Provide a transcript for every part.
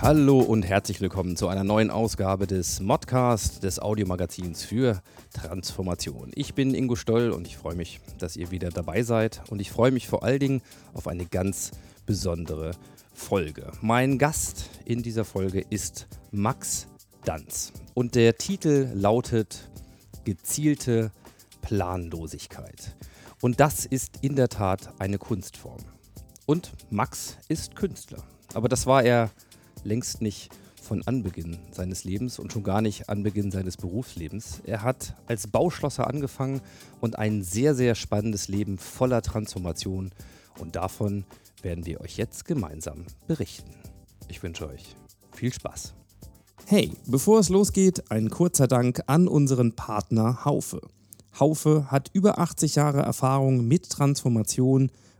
Hallo und herzlich willkommen zu einer neuen Ausgabe des Modcast, des Audiomagazins für Transformation. Ich bin Ingo Stoll und ich freue mich, dass ihr wieder dabei seid und ich freue mich vor allen Dingen auf eine ganz besondere Folge. Mein Gast in dieser Folge ist Max Danz und der Titel lautet Gezielte Planlosigkeit. Und das ist in der Tat eine Kunstform. Und Max ist Künstler. Aber das war er längst nicht von Anbeginn seines Lebens und schon gar nicht Anbeginn seines Berufslebens. Er hat als Bauschlosser angefangen und ein sehr, sehr spannendes Leben voller Transformation. Und davon werden wir euch jetzt gemeinsam berichten. Ich wünsche euch viel Spaß. Hey, bevor es losgeht, ein kurzer Dank an unseren Partner Haufe. Haufe hat über 80 Jahre Erfahrung mit Transformation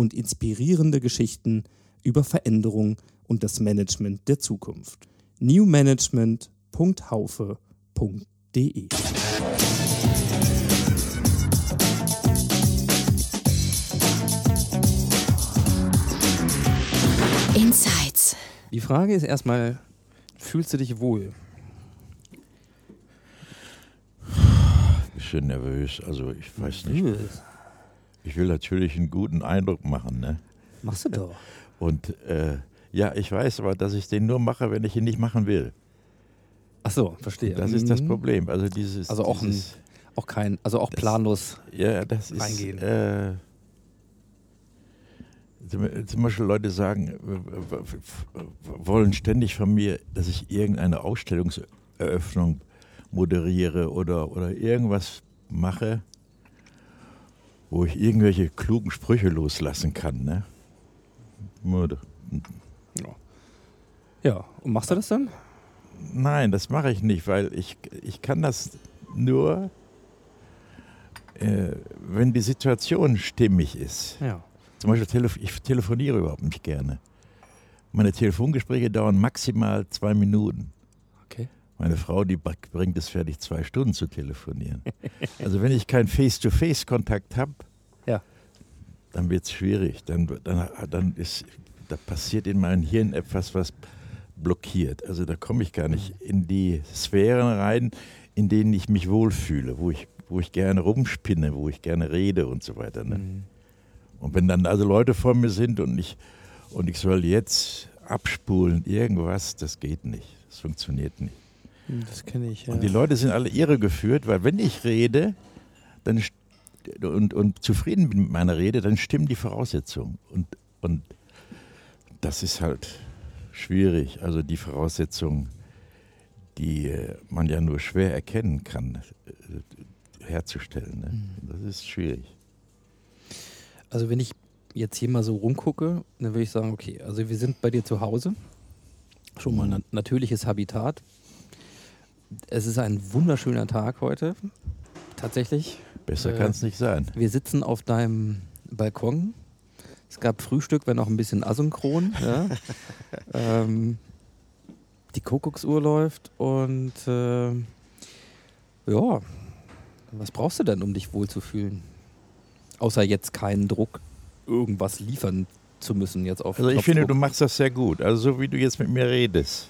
und inspirierende Geschichten über Veränderung und das Management der Zukunft. newmanagement.haufe.de Insights. Die Frage ist erstmal, fühlst du dich wohl? bisschen nervös. Also ich weiß nicht. Ich will natürlich einen guten Eindruck machen. Ne? Machst du doch. Und äh, ja, ich weiß aber, dass ich den nur mache, wenn ich ihn nicht machen will. Ach so, verstehe. Das ist das Mhm. Problem. Also dieses. Also auch, ein, dieses, auch kein, also auch Das- planlos. ja, das ist. reingehen. Äh, zum Beispiel Leute sagen, wollen ständig von mir, dass ich irgendeine Ausstellungseröffnung moderiere oder, oder irgendwas mache, wo ich irgendwelche klugen Sprüche loslassen kann. Ne? Nur- Ja, und machst du das dann? Nein, das mache ich nicht, weil ich, ich kann das nur, äh, wenn die Situation stimmig ist. Ja. Zum Beispiel, telef ich telefoniere überhaupt nicht gerne. Meine Telefongespräche dauern maximal zwei Minuten. Okay. Meine Frau, die br- bringt es fertig, zwei Stunden zu telefonieren. also wenn ich keinen Face-to-Face-Kontakt habe, Ja. dann wird es schwierig. Dann, dann, dann ist, da passiert in meinem Hirn etwas, was blockiert. Also da komme ich gar nicht in die Sphären rein, in denen ich mich wohlfühle, wo ich, wo ich gerne rumspinne, wo ich gerne rede und so weiter. Ne? Mhm. Und wenn dann also Leute vor mir sind und ich, und ich soll jetzt abspulen, irgendwas, das geht nicht. Das funktioniert nicht. Das kenne ich, ja. Und die Leute sind alle irregeführt, weil wenn ich rede dann und, und zufrieden bin mit meiner Rede, dann stimmen die Voraussetzungen. Und, und das ist halt schwierig. Also die Voraussetzungen, die äh, man ja nur schwer erkennen kann, äh, herzustellen. Ne? Das ist schwierig. Also wenn ich jetzt hier mal so rumgucke, dann würde ich sagen, okay, also wir sind bei dir zu Hause. Schon mal ein natürliches Habitat. Es ist ein wunderschöner Tag heute. Tatsächlich. Besser Äh, kann es nicht sein. Wir sitzen auf deinem Balkon. Es gab Frühstück, wenn auch ein bisschen asynchron. Ja. ähm, die Kuckucksuhr läuft und äh, ja, was brauchst du denn, um dich wohlzufühlen? Außer jetzt keinen Druck, irgendwas liefern zu müssen jetzt auf Also ich finde, du machst das sehr gut. Also so wie du jetzt mit mir redest,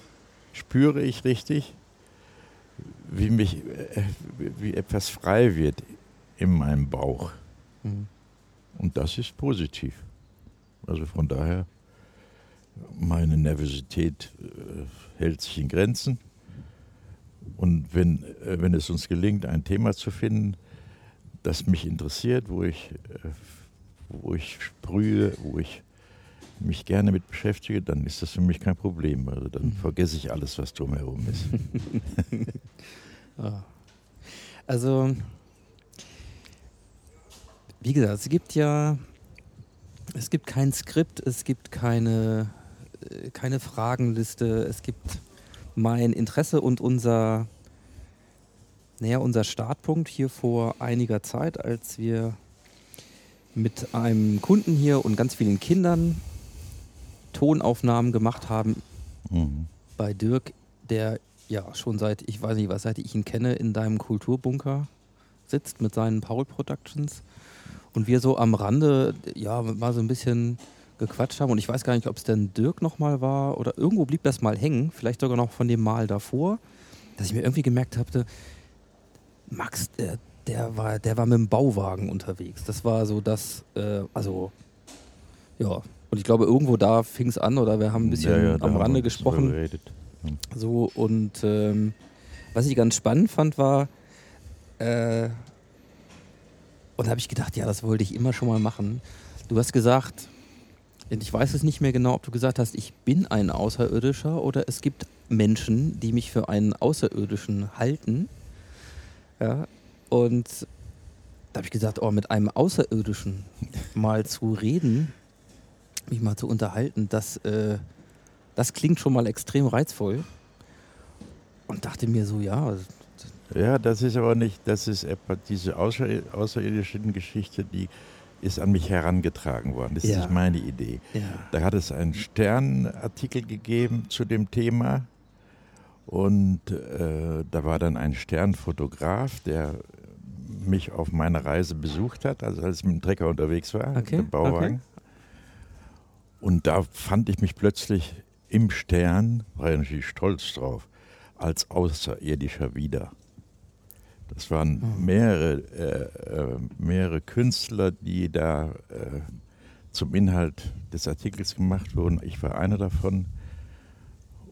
spüre ich richtig, wie mich, äh, wie etwas frei wird in meinem Bauch. Mhm. Und das ist positiv. Also von daher, meine Nervosität äh, hält sich in Grenzen. Und wenn, äh, wenn es uns gelingt, ein Thema zu finden, das mich interessiert, wo ich, wo ich sprühe, wo ich mich gerne mit beschäftige, dann ist das für mich kein Problem. Also dann Mhm. vergesse ich alles, was drumherum ist. Ah. Also, wie gesagt, es gibt ja, es gibt kein Skript, es gibt keine, äh, keine Fragenliste, es gibt mein Interesse und unser, naja, unser Startpunkt hier vor einiger Zeit, als wir mit einem Kunden hier und ganz vielen Kindern Tonaufnahmen gemacht haben Mhm. bei Dirk, der ja schon seit, ich weiß nicht, was seit ich ihn kenne, in deinem Kulturbunker sitzt mit seinen Paul Productions und wir so am Rande, ja, mal so ein bisschen gequatscht haben und ich weiß gar nicht, ob es denn Dirk nochmal war oder irgendwo blieb das mal hängen, vielleicht sogar noch von dem Mal davor, dass ich mir irgendwie gemerkt habe, Max, der, der, war, der war mit dem Bauwagen unterwegs. Das war so das, äh, also, ja. Und ich glaube, irgendwo da fing es an oder wir haben ein bisschen Ja, ja, am Rande gesprochen. drüber geredet. So, und ähm, was ich ganz spannend fand, war, äh, und da habe ich gedacht, ja, das wollte ich immer schon mal machen. Du hast gesagt, und ich weiß es nicht mehr genau, ob du gesagt hast, ich bin ein Außerirdischer oder es gibt Menschen, die mich für einen Außerirdischen halten. Ja, und da habe ich gesagt, oh, mit einem Außerirdischen mal zu reden, mich mal zu unterhalten, das, äh, das klingt schon mal extrem reizvoll. Und dachte mir so, ja, Ja, das ist aber nicht, das ist etwa diese außer, außerirdischen Geschichte, die ist an mich herangetragen worden. Das ist Ja. nicht meine Idee. ja. Da hat es einen Sternartikel gegeben zu dem Thema und äh, da war dann ein Sternfotograf, der mich auf meiner Reise besucht hat, also als ich mit dem Trecker unterwegs war, Okay, mit dem Bauwagen. Und da fand ich mich plötzlich im Stern, war ja natürlich stolz drauf, als Außerirdischer wieder. Das waren Mhm. mehrere, äh, äh, mehrere Künstler, die da äh, zum Inhalt des Artikels gemacht wurden. Ich war einer davon.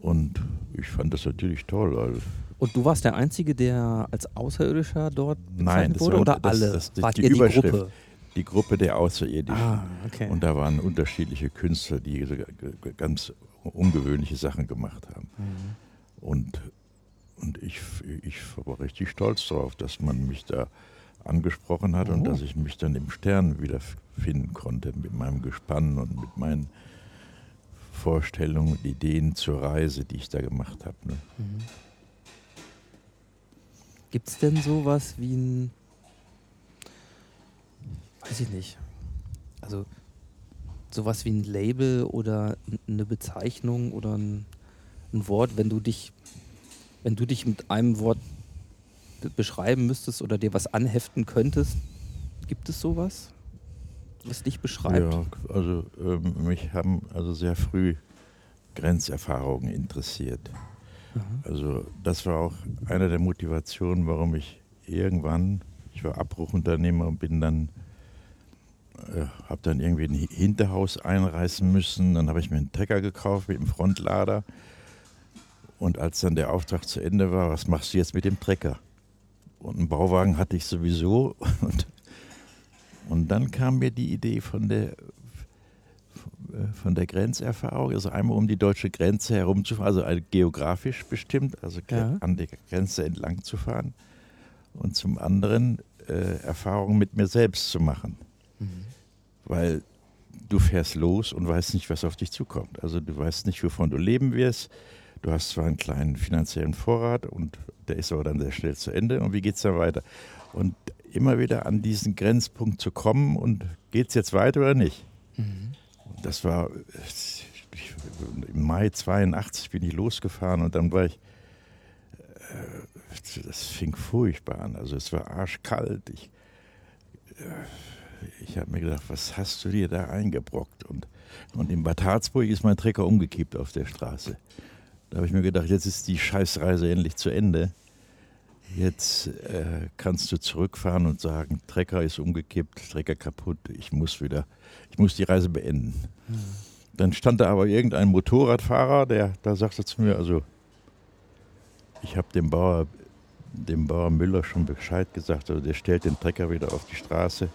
Und ich fand das natürlich toll. Also, Und du warst der Einzige, der als Außerirdischer dort Nein, bezeichnet das wurde? war- oder das- alle? das- das- Wart die ihr die Überschrift. Gruppe? Die Gruppe der Außerirdischen. Ah, okay. Und da waren unterschiedliche Künstler, die ganz ungewöhnliche Sachen gemacht haben. Mhm. Und, und ich, ich war richtig stolz darauf, dass man mich da angesprochen hat und Oh. dass ich mich dann im Stern wiederfinden konnte mit meinem Gespann und mit meinen Vorstellungen und Ideen zur Reise, die ich da gemacht habe. Ne? Gibt es denn sowas wie ein, weiß ich nicht, also sowas wie ein Label oder eine Bezeichnung oder ein, ein Wort, wenn du dich, wenn du dich mit einem Wort be- beschreiben müsstest oder dir was anheften könntest, gibt es sowas, was dich beschreibt? Ja, also ähm, mich haben also sehr früh Grenzerfahrungen interessiert. Also das war auch eine der Motivationen, warum ich irgendwann, ich war Abbruchunternehmer und bin dann, äh, habe dann irgendwie ein Hi- Hinterhaus einreißen müssen. Dann habe ich mir einen Trecker gekauft mit dem Frontlader. Und als dann der Auftrag zu Ende war, was machst du jetzt mit dem Trecker? Und einen Bauwagen hatte ich sowieso. Und, und dann kam mir die Idee von der, von der Grenzerfahrung, also einmal um die deutsche Grenze herumzufahren, also äh, geografisch bestimmt, also Ja. an der Grenze entlang zu fahren. Und zum anderen äh, Erfahrungen mit mir selbst zu machen. Weil du fährst los und weißt nicht, was auf dich zukommt. Also du weißt nicht, wovon du leben wirst. Du hast zwar einen kleinen finanziellen Vorrat und der ist aber dann sehr schnell zu Ende. Und wie geht es dann weiter? Und immer wieder an diesen Grenzpunkt zu kommen und geht es jetzt weiter oder nicht? Und Das war ich, im Mai 82 bin ich losgefahren und dann war ich, äh, das fing furchtbar an. Also es war arschkalt. Ich, äh, ich habe mir gedacht, was hast du dir da eingebrockt? Und, und in Bad Harzburg ist mein Trecker umgekippt auf der Straße. Da habe ich mir gedacht, jetzt ist die Scheißreise endlich zu Ende. Jetzt äh, kannst du zurückfahren und sagen, Trecker ist umgekippt, Trecker kaputt, ich muss wieder, ich muss die Reise beenden. Dann stand da aber irgendein Motorradfahrer, der da sagte zu mir, also ich habe dem Bauer dem Bauer Müller schon Bescheid gesagt. Also der stellt den Trecker wieder auf die Straße.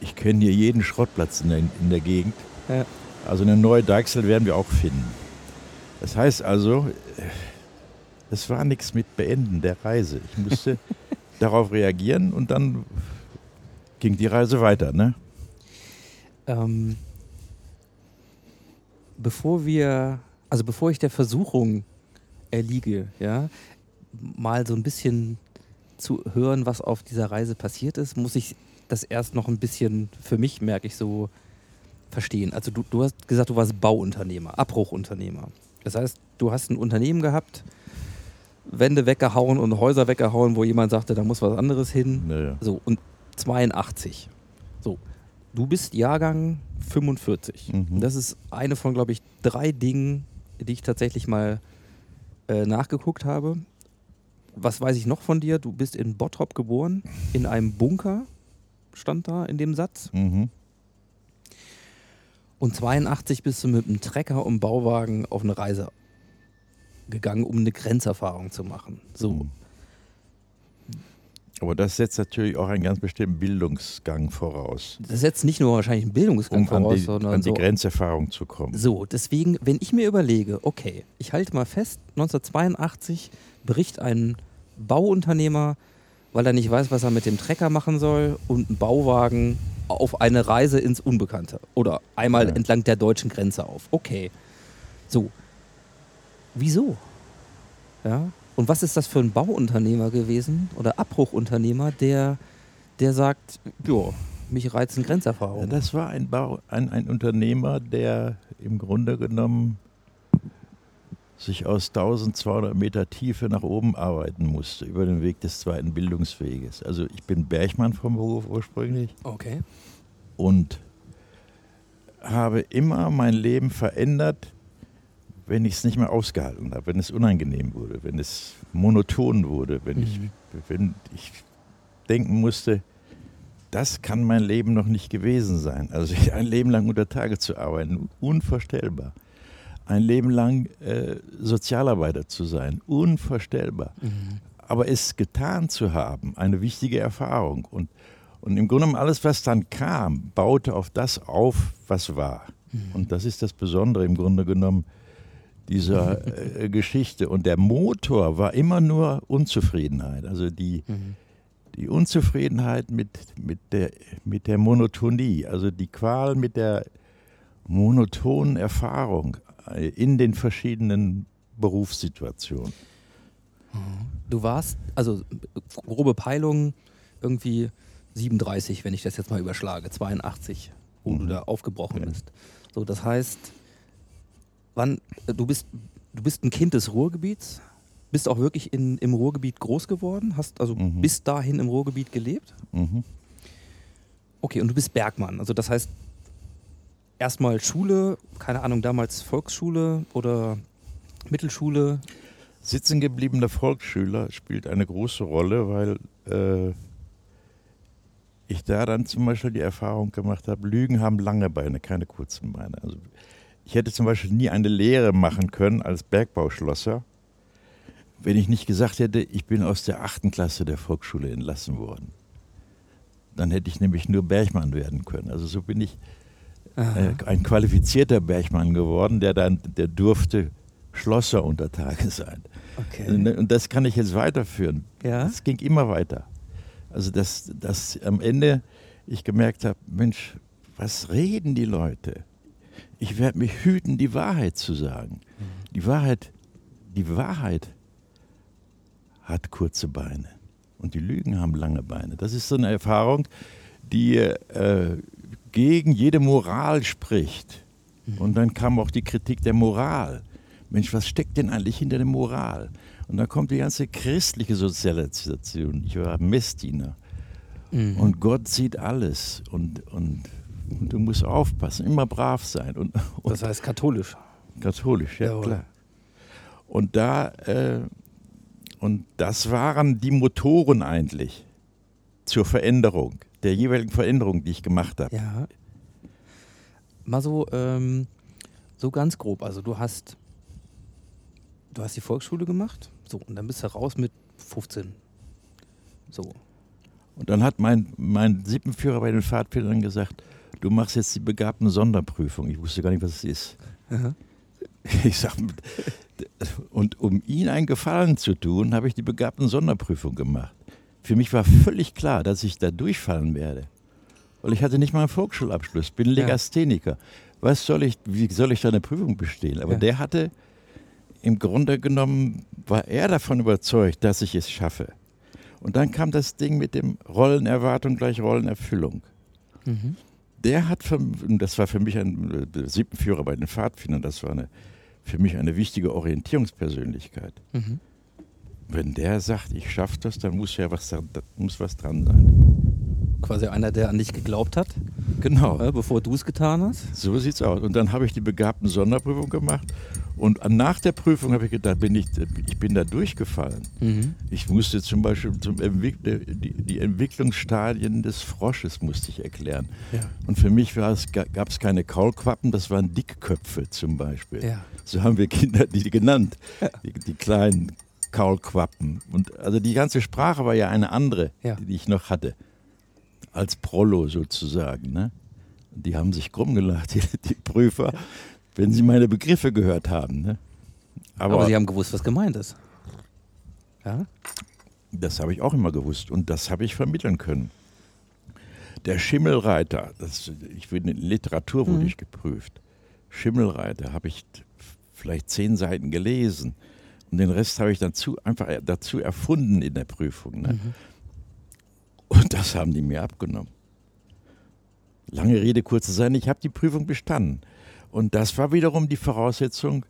Ich kenne hier jeden Schrottplatz in der, in der Gegend. Ja. Also eine neue Deichsel werden wir auch finden. Das heißt also, es war nichts mit Beenden der Reise. Ich musste darauf reagieren und dann ging die Reise weiter. Ne? Ähm, bevor wir, also bevor ich der Versuchung erliege, ja, mal so ein bisschen zu hören, was auf dieser Reise passiert ist, muss ich das erst noch ein bisschen für mich, merke ich so, verstehen. Also du, du hast gesagt, du warst Bauunternehmer, Abbruchunternehmer. Das heißt, du hast ein Unternehmen gehabt, Wände weggehauen und Häuser weggehauen, wo jemand sagte, da muss was anderes hin. Naja. So, und 82. So, du bist Jahrgang 45. Mhm. Das ist eine von, glaube ich, drei Dingen, die ich tatsächlich mal äh, nachgeguckt habe. Was weiß ich noch von dir? Du bist in Bottrop geboren, in einem Bunker, stand da in dem Satz. Mhm. Und 82 bist du mit einem Trecker und Bauwagen auf eine Reise gegangen, um eine Grenzerfahrung zu machen. So. Mhm. Aber das setzt natürlich auch einen ganz bestimmten Bildungsgang voraus, Das setzt nicht nur wahrscheinlich einen Bildungsgang um an voraus, die, sondern an die so Grenzerfahrung zu kommen. So, deswegen, wenn ich mir überlege, okay, ich halte mal fest, 1982 bricht ein Bauunternehmer, weil er nicht weiß, was er mit dem Trecker machen soll, und ein Bauwagen auf eine Reise ins Unbekannte oder einmal Ja. entlang der deutschen Grenze auf. Okay. So. Wieso? Ja? Und was ist das für ein Bauunternehmer gewesen oder Abbruchunternehmer, der, der sagt, ja, mich reizen Ja, Grenzerfahrungen? das war ein, Bau, ein, ein Unternehmer, der im Grunde genommen sich aus 1200 Meter Tiefe nach oben arbeiten musste, über den Weg des zweiten Bildungsweges. Also ich bin Bergmann vom Beruf ursprünglich Okay. und habe immer mein Leben verändert, wenn ich es nicht mehr ausgehalten habe, wenn es unangenehm wurde, wenn es monoton wurde, wenn, ich, wenn ich denken musste, das kann mein Leben noch nicht gewesen sein. Also ein Leben lang unter Tage zu arbeiten, unvorstellbar. Ein Leben lang äh, Sozialarbeiter zu sein, unvorstellbar. Aber es getan zu haben, eine wichtige Erfahrung. Und, und im Grunde genommen alles, was dann kam, baute auf das auf, was war. Und das ist das Besondere im Grunde genommen dieser äh, Geschichte. Und der Motor war immer nur Unzufriedenheit. Also die, die Unzufriedenheit mit, mit, der, mit der Monotonie, also die Qual mit der monotonen Erfahrung in den verschiedenen Berufssituationen. Du warst, also grobe Peilung, irgendwie 37, wenn ich das jetzt mal überschlage, 82, wo du Mhm. da aufgebrochen Ja. bist. So, das heißt, wann, äh, du bist, du bist ein Kind des Ruhrgebiets, bist auch wirklich in, im Ruhrgebiet groß geworden, hast also Mhm. bis dahin im Ruhrgebiet gelebt. Mhm. Okay, und du bist Bergmann, also das heißt, erstmal Schule, keine Ahnung, damals Volksschule oder Mittelschule. Sitzengebliebener Volksschüler spielt eine große Rolle, weil äh, ich da dann zum Beispiel die Erfahrung gemacht habe, Lügen haben lange Beine, keine kurzen Beine. Also ich hätte zum Beispiel nie eine Lehre machen können als Bergbauschlosser, wenn ich nicht gesagt hätte, ich bin aus der achten Klasse der Volksschule entlassen worden. Dann hätte ich nämlich nur Bergmann werden können. Also so bin ich äh, ein qualifizierter Bergmann geworden, der dann, der durfte Schlosser unter Tage sein. Okay. Und das kann ich jetzt weiterführen. Ja. Es ging immer weiter. Also dass, dass am Ende ich gemerkt habe, Mensch, was reden die Leute? Ich werde mich hüten, die Wahrheit zu sagen. Die Wahrheit, die Wahrheit hat kurze Beine und die Lügen haben lange Beine. Das ist so eine Erfahrung, die äh, gegen jede Moral spricht. Und dann kam auch die Kritik der Moral. Mensch, was steckt denn eigentlich hinter der Moral? Und dann kommt die ganze christliche Sozialisation. Ich war Messdiener. Mhm. Und Gott sieht alles. Und, und, und du musst aufpassen, immer brav sein. Und, und Das heißt katholisch. Katholisch, ja Jawohl. klar. Und da, äh, und das waren die Motoren eigentlich zur Veränderung, der jeweiligen Veränderung, die ich gemacht habe. Ja. Mal so, ähm, so ganz grob. Also du hast, du hast die Volksschule gemacht, so und dann bist du raus mit 15. So. Und dann hat mein, mein Sippenführer bei den Pfadfindern gesagt, du machst jetzt die begabten Sonderprüfung. Ich wusste gar nicht, was es ist. Aha. Ich sag, und um ihn einen Gefallen zu tun, habe ich die begabten Sonderprüfung gemacht. Für mich war völlig klar, dass ich da durchfallen werde. Weil ich hatte nicht mal einen Volksschulabschluss, bin Legastheniker. Was soll ich, wie soll ich da eine Prüfung bestehen? Aber Ja. der hatte, im Grunde genommen, war er davon überzeugt, dass ich es schaffe. Und dann kam das Ding mit dem Rollenerwartung gleich Rollenerfüllung. Mhm. Der hat, für, das war für mich ein äh, Sippenführer bei den Pfadfindern, das war eine, für mich eine wichtige Orientierungspersönlichkeit. Mhm. Wenn der sagt, ich schaffe das, dann muss ja was, muss was dran sein. Quasi einer, der an dich geglaubt hat, Genau, äh, bevor du es getan hast. so sieht's aus. Und dann habe ich die begabten Sonderprüfung gemacht und nach der Prüfung habe ich gedacht, bin ich, ich bin da durchgefallen. Mhm. Ich musste zum Beispiel zum Entwick die, die Entwicklungsstadien des Frosches musste ich erklären. Ja. Und für mich gab es keine Kaulquappen, das waren Dickköpfe zum Beispiel. Ja. So haben wir Kinder die genannt, die, die kleinen Kaulquappen. Und also die ganze Sprache war ja eine andere, Ja. die ich noch hatte, als Prollo sozusagen. Ne? Die haben sich krumm gelacht, die, die Prüfer, wenn sie meine Begriffe gehört haben. Ne? Aber, Aber, sie haben gewusst, was gemeint ist. Ja? das habe ich auch immer gewusst und das habe ich vermitteln können. Der Schimmelreiter, das, ich bin in Literatur wurde ich geprüft. Schimmelreiter habe ich vielleicht zehn Seiten gelesen und den Rest habe ich dazu einfach dazu erfunden in der Prüfung. Ne? Und das haben die mir abgenommen. Lange Rede, kurzer Sein, ich habe die Prüfung bestanden. Und das war wiederum die Voraussetzung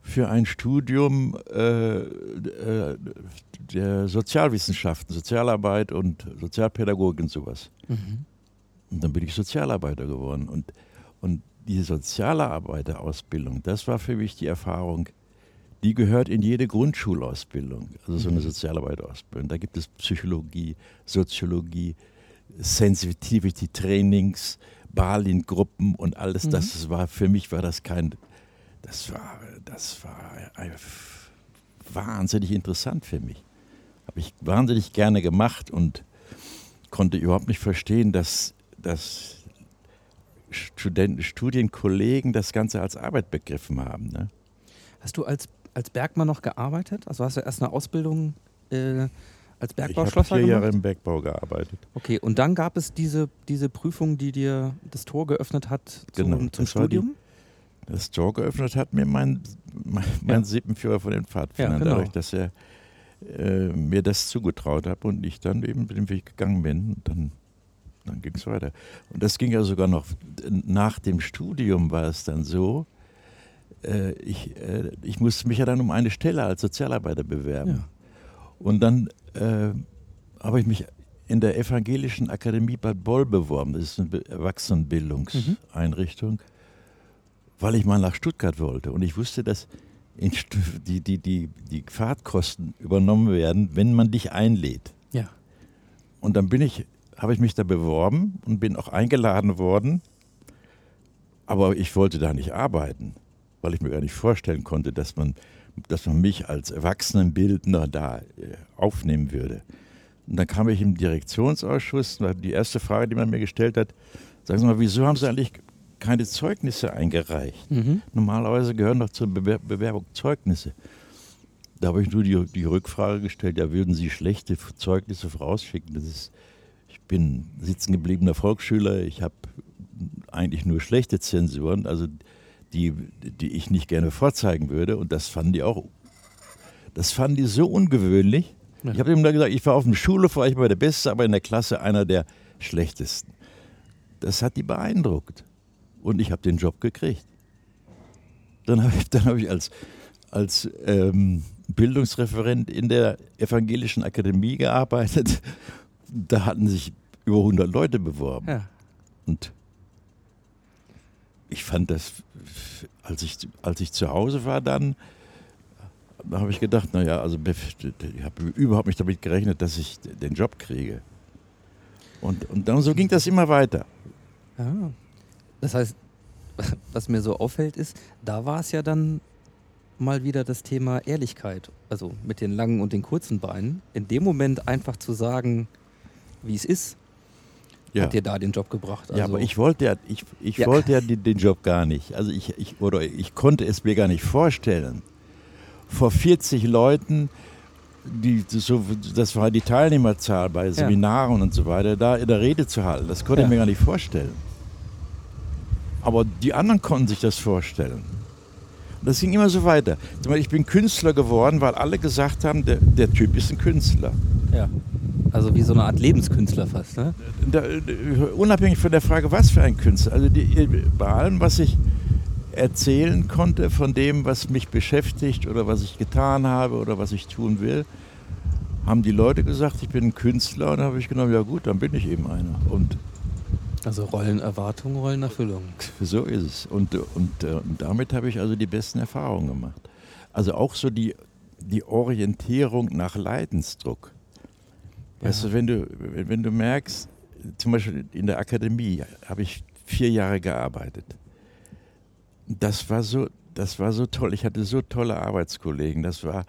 für ein Studium äh, äh, der Sozialwissenschaften, Sozialarbeit und Sozialpädagogik und sowas. Mhm. Und dann bin ich Sozialarbeiter geworden. Und, und die Sozialarbeiterausbildung, das war für mich die Erfahrung, die gehört in jede Grundschulausbildung, also so eine Sozialarbeiterausbildung. Da gibt es Psychologie, Soziologie, Sensitivity Trainings, Berlin-Gruppen und alles. Das war für mich war das kein, das war, das war wahnsinnig interessant für mich. Habe ich wahnsinnig gerne gemacht und konnte überhaupt nicht verstehen, dass, dass Studenten, Studienkollegen das Ganze als Arbeit begriffen haben. Ne? Hast du als, als Bergmann noch gearbeitet? Also hast du erst eine Ausbildung äh, als Ich habe Bergbauschlosser vier Jahre gemacht? im Bergbau gearbeitet. Okay, und dann gab es diese, diese Prüfung, die dir das Tor geöffnet hat zum, Genau, zum das war die- Studium? Das Tor geöffnet hat mir mein, mein, mein Ja. Sippenführer von den Pfadfindern, Ja, genau. dadurch, dass er äh, mir das zugetraut hat und ich dann eben den Weg gegangen bin. Dann dann ging es weiter. Und das ging ja sogar noch nach dem Studium war es dann so, äh, ich, äh, ich musste mich ja dann um eine Stelle als Sozialarbeiter bewerben. Ja. Und dann äh, habe ich mich in der Evangelischen Akademie Bad Boll beworben. Das ist eine Erwachsenenbildungseinrichtung, weil ich mal nach Stuttgart wollte. Und ich wusste, dass die, die, die, die Fahrtkosten übernommen werden, wenn man dich einlädt. Ja. Und dann bin ich, habe ich mich da beworben und bin auch eingeladen worden. Aber ich wollte da nicht arbeiten, weil ich mir gar nicht vorstellen konnte, dass man, dass man mich als Erwachsenenbildner da äh, aufnehmen würde. Und dann kam ich im Direktionsausschuss und die erste Frage, die man mir gestellt hat, sagen Sie mal, wieso haben Sie eigentlich keine Zeugnisse eingereicht? Mhm. Normalerweise gehören doch zur Bewer Bewerbung Zeugnisse. Da habe ich nur die, die Rückfrage gestellt, ja, würden Sie schlechte Zeugnisse vorausschicken? Das ist, ich bin sitzen gebliebener Volksschüler, ich habe eigentlich nur schlechte Zensuren, also die, die ich nicht gerne vorzeigen würde. Und das fanden die auch, das fanden die so ungewöhnlich. Ja. Ich habe ihm da gesagt, ich war auf dem Schulhof, war ich mal der Beste, aber in der Klasse einer der schlechtesten. Das hat die beeindruckt. Und ich habe den Job gekriegt. Dann habe ich, dann hab ich als, als ähm, Bildungsreferent in der Evangelischen Akademie gearbeitet. Da hatten sich über 100 Leute beworben. Ja. Und ich fand das, als ich, als ich zu Hause war dann, da habe ich gedacht, naja, also ich habe überhaupt nicht damit gerechnet, dass ich den Job kriege. Und, und dann so ging das immer weiter. ja. Das heißt, was mir so auffällt, ist, da war es ja dann mal wieder das Thema Ehrlichkeit, also mit den langen und den kurzen Beinen. In dem Moment einfach zu sagen, wie es ist, Ja. hat dir da den Job gebracht. Also, ja, aber ich wollte ja, ich, ich Ja. wollte ja den, den Job gar nicht. Also ich, ich, oder ich konnte es mir gar nicht vorstellen. Vor 40 Leuten, die, so, das war die Teilnehmerzahl bei Seminaren und so weiter, da in der Rede zu halten, das konnte Ja. ich mir gar nicht vorstellen. Aber die anderen konnten sich das vorstellen. Und das ging immer so weiter. Ich bin Künstler geworden, weil alle gesagt haben, der, der Typ ist ein Künstler. ja. Also wie so eine Art Lebenskünstler fast. Ne? da, unabhängig von der Frage, was für ein Künstler, also die, bei allem, was ich erzählen konnte von dem, was mich beschäftigt oder was ich getan habe oder was ich tun will, haben die Leute gesagt, ich bin ein Künstler und dann habe ich genommen, ja gut, dann bin ich eben einer. Und Also Rollenerwartung, Rollenerfüllung. so ist es. Und, und, äh, und damit habe ich also die besten Erfahrungen gemacht. Also auch so die, die Orientierung nach Leidensdruck. Weißt du, wenn du, wenn du merkst, zum Beispiel in der Akademie habe ich vier Jahre gearbeitet. Das war so, das war so toll. Ich hatte so tolle Arbeitskollegen. Das war,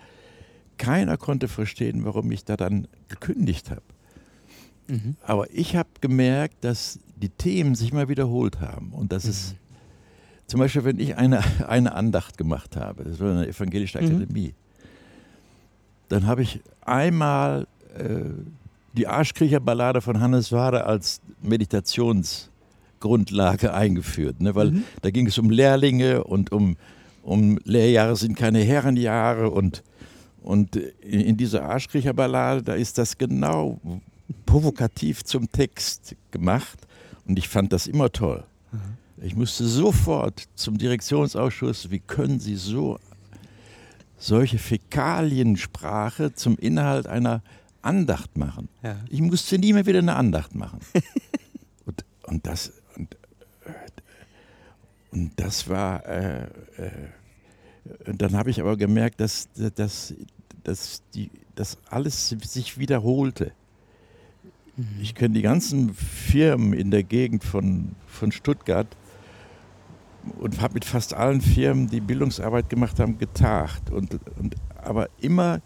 keiner konnte verstehen, warum ich da dann gekündigt habe. Mhm. Aber ich habe gemerkt, dass die Themen sich mal wiederholt haben. Und das ist zum Beispiel, wenn ich eine, eine Andacht gemacht habe, das war eine evangelische Mhm. Akademie, dann habe ich einmal äh, die Arschkriecherballade von Hannes Wader als Meditationsgrundlage eingeführt. Ne? Weil Mhm. da ging es um Lehrlinge und um, um Lehrjahre sind keine Herrenjahre und und in, in dieser Arschkriecherballade, da ist das genau provokativ zum Text gemacht. Und ich fand das immer toll. Ich musste sofort zum Direktionsausschuss, wie können Sie so solche Fäkaliensprache zum Inhalt einer Andacht machen? Ja. Ich musste nie mehr wieder eine Andacht machen. und, und das und, und das war äh, äh, und dann habe ich aber gemerkt, dass, dass, dass, die, dass alles sich wiederholte. Ich kenne die ganzen Firmen in der Gegend von, von Stuttgart und habe mit fast allen Firmen, die Bildungsarbeit gemacht haben, getagt. Und, und, aber immer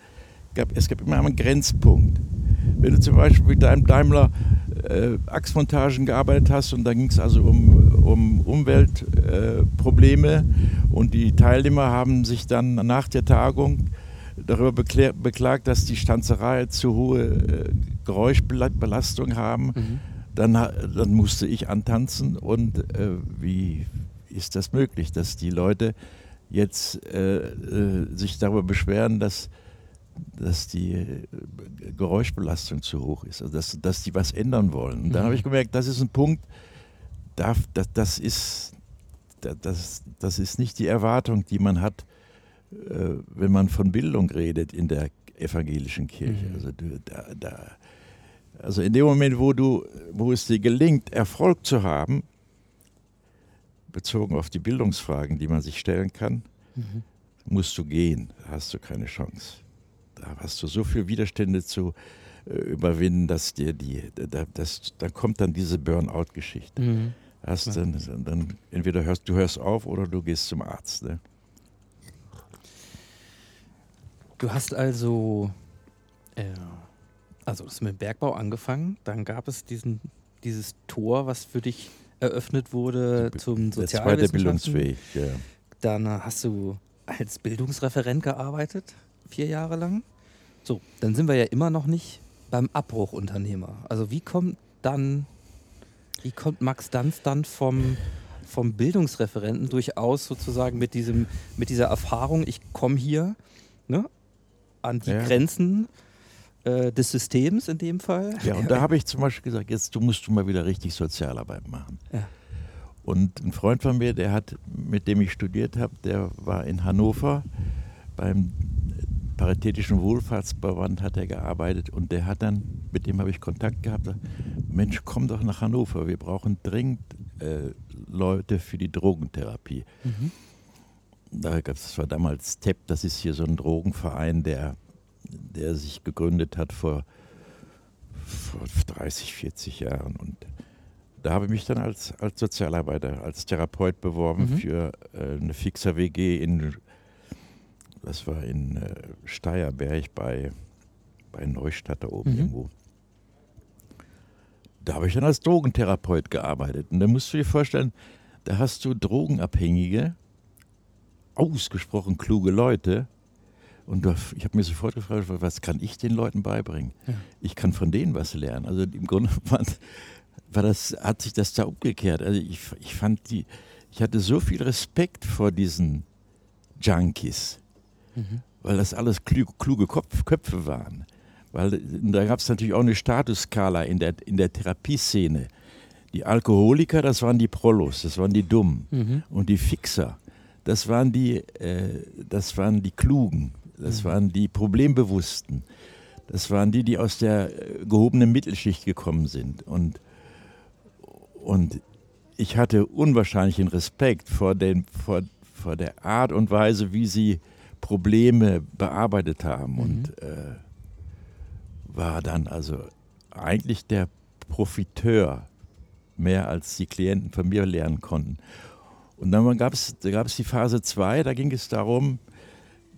gab, es gab immer einen Grenzpunkt. Wenn du zum Beispiel mit deinem Daimler äh, Achsmontagen gearbeitet hast und da ging es also um, um Umweltprobleme äh, und die Teilnehmer haben sich dann nach der Tagung darüber beklagt, dass die Stanzerei zu hohe äh, Geräuschbelastung haben, Mhm. dann, dann musste ich antanzen und äh, wie ist das möglich, dass die Leute jetzt äh, äh, sich darüber beschweren, dass dass die äh, Geräuschbelastung zu hoch ist, also dass, dass die was ändern wollen. Und dann Mhm. habe ich gemerkt, das ist ein Punkt, da, das, das, ist, da- das, das ist nicht die Erwartung, die man hat, äh, wenn man von Bildung redet in der evangelischen Kirche. Mhm. Also, da, da, also in dem Moment, wo, du, wo es dir gelingt, Erfolg zu haben, bezogen auf die Bildungsfragen, die man sich stellen kann, Mhm. musst du gehen, hast du keine Chance. Da hast du so viele Widerstände zu äh, überwinden, dass dir die, da, das, da kommt dann diese Burnout-Geschichte. Mhm. Hast dann, dann entweder hörst du hörst auf oder du gehst zum Arzt. Ne? Du hast also, äh, also das mit dem Bergbau angefangen, dann gab es diesen, dieses Tor, was für dich eröffnet wurde zum Der zweite Sozialwissenschaften. bildungsfähig. Ja. Dann hast du als Bildungsreferent gearbeitet, vier Jahre lang. So, dann sind wir ja immer noch nicht beim Abbruchunternehmer. Also wie kommt dann, wie kommt Max Danz dann vom, vom Bildungsreferenten durchaus sozusagen mit, diesem, mit dieser Erfahrung, ich komme hier ne, an die Ja. Grenzen äh, des Systems in dem Fall. Ja, und da habe ich zum Beispiel gesagt, jetzt du musst du mal wieder richtig Sozialarbeit machen. Ja. Und ein Freund von mir, der hat, mit dem ich studiert habe, der war in Hannover beim Paritätischen Wohlfahrtsverband hat er gearbeitet und der hat dann, mit dem habe ich Kontakt gehabt, Mensch, komm doch nach Hannover, wir brauchen dringend äh, Leute für die Drogentherapie. Mhm. Da gab es, das war damals TEP, das ist hier so ein Drogenverein, der, der sich gegründet hat vor, vor 30, 40 Jahren. Und da habe ich mich dann als, als Sozialarbeiter, als Therapeut beworben Mhm. für äh, eine Fixer WG in, das war in äh, Steierberg bei, bei Neustadt da oben Mhm. irgendwo. Da habe ich dann als Drogentherapeut gearbeitet. Und da musst du dir vorstellen, da hast du Drogenabhängige, ausgesprochen kluge Leute. Und ich habe mir sofort gefragt, was kann ich den Leuten beibringen? Ich kann von denen was lernen. Also im Grunde war, war das, hat sich das da umgekehrt. Also ich, ich fand die, ich hatte so viel Respekt vor diesen Junkies, weil das alles kluge, kluge Kopf, Köpfe waren. Weil äh, da gab es natürlich auch eine Statusskala in der, in der Therapieszene. Die Alkoholiker, das waren die Prollos, das waren die Dummen. Und die Fixer, das waren die, äh, das waren die Klugen, das waren die Problembewussten. Das waren die, die aus der äh, gehobenen Mittelschicht gekommen sind. Und, und ich hatte unwahrscheinlichen Respekt vor, den, vor, vor der Art und Weise, wie sie Probleme bearbeitet haben. Und äh, war dann also eigentlich der Profiteur mehr als die Klienten von mir lernen konnten. Und dann gab es da gab's die Phase 2, da ging es darum,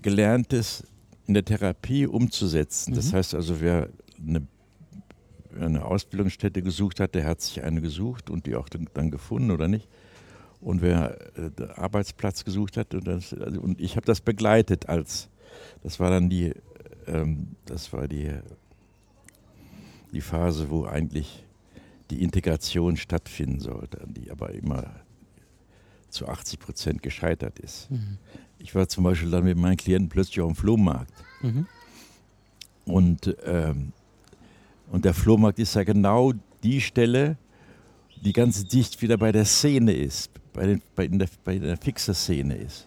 Gelerntes in der Therapie umzusetzen. Das heißt also, wer eine, eine Ausbildungsstätte gesucht hat, der hat sich eine gesucht und die auch dann gefunden oder nicht. Und wer äh, Arbeitsplatz gesucht hat, und, das, also, und ich habe das begleitet als, das war dann die, ähm, das war die, die Phase, wo eigentlich die Integration stattfinden sollte, die aber immer zu 80 Prozent gescheitert ist. Ich war zum Beispiel dann mit meinen Klienten plötzlich auf dem Flohmarkt. Und, ähm, und der Flohmarkt ist ja genau die Stelle, die ganz dicht wieder bei der Szene ist, bei, den, bei, in der, bei der Fixer-Szene ist.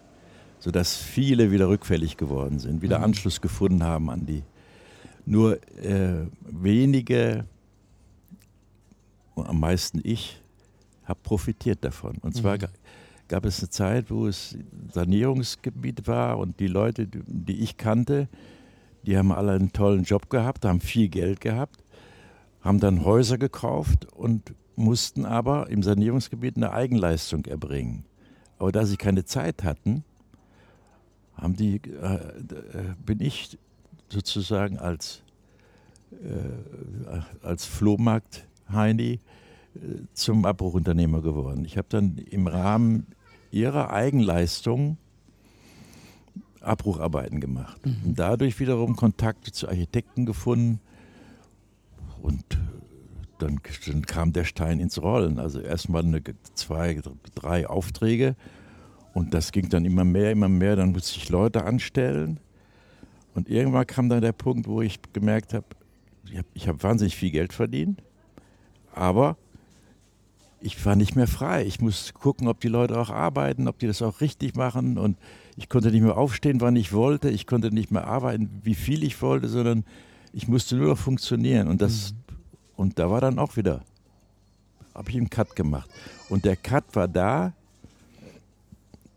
Sodass viele wieder rückfällig geworden sind, wieder Anschluss gefunden haben an die. Nur äh, wenige, am meisten ich, habe profitiert davon. Und zwar ga- gab es eine Zeit, wo es Sanierungsgebiet war und die Leute, die, die ich kannte, die haben alle einen tollen Job gehabt, haben viel Geld gehabt, haben dann Häuser gekauft und mussten aber im Sanierungsgebiet eine Eigenleistung erbringen. Aber da sie keine Zeit hatten, haben die, äh, äh, bin ich sozusagen als, äh, als Flohmarkt-Heini äh, zum Abbruchunternehmer geworden. Ich habe dann im Rahmen ihrer Eigenleistung Abbrucharbeiten gemacht. Und dadurch wiederum Kontakte zu Architekten gefunden und dann, dann kam der Stein ins Rollen. Also erstmal eine, zwei, drei Aufträge und das ging dann immer mehr, immer mehr. Dann musste ich Leute anstellen und irgendwann kam dann der Punkt, wo ich gemerkt habe, ich habe hab wahnsinnig viel Geld verdient, aber ich war nicht mehr frei. Ich musste gucken, ob die Leute auch arbeiten, ob die das auch richtig machen. Und ich konnte nicht mehr aufstehen, wann ich wollte. Ich konnte nicht mehr arbeiten, wie viel ich wollte, sondern ich musste nur noch funktionieren. Und, das, und da war dann auch wieder, habe ich einen Cut gemacht. Und der Cut war da,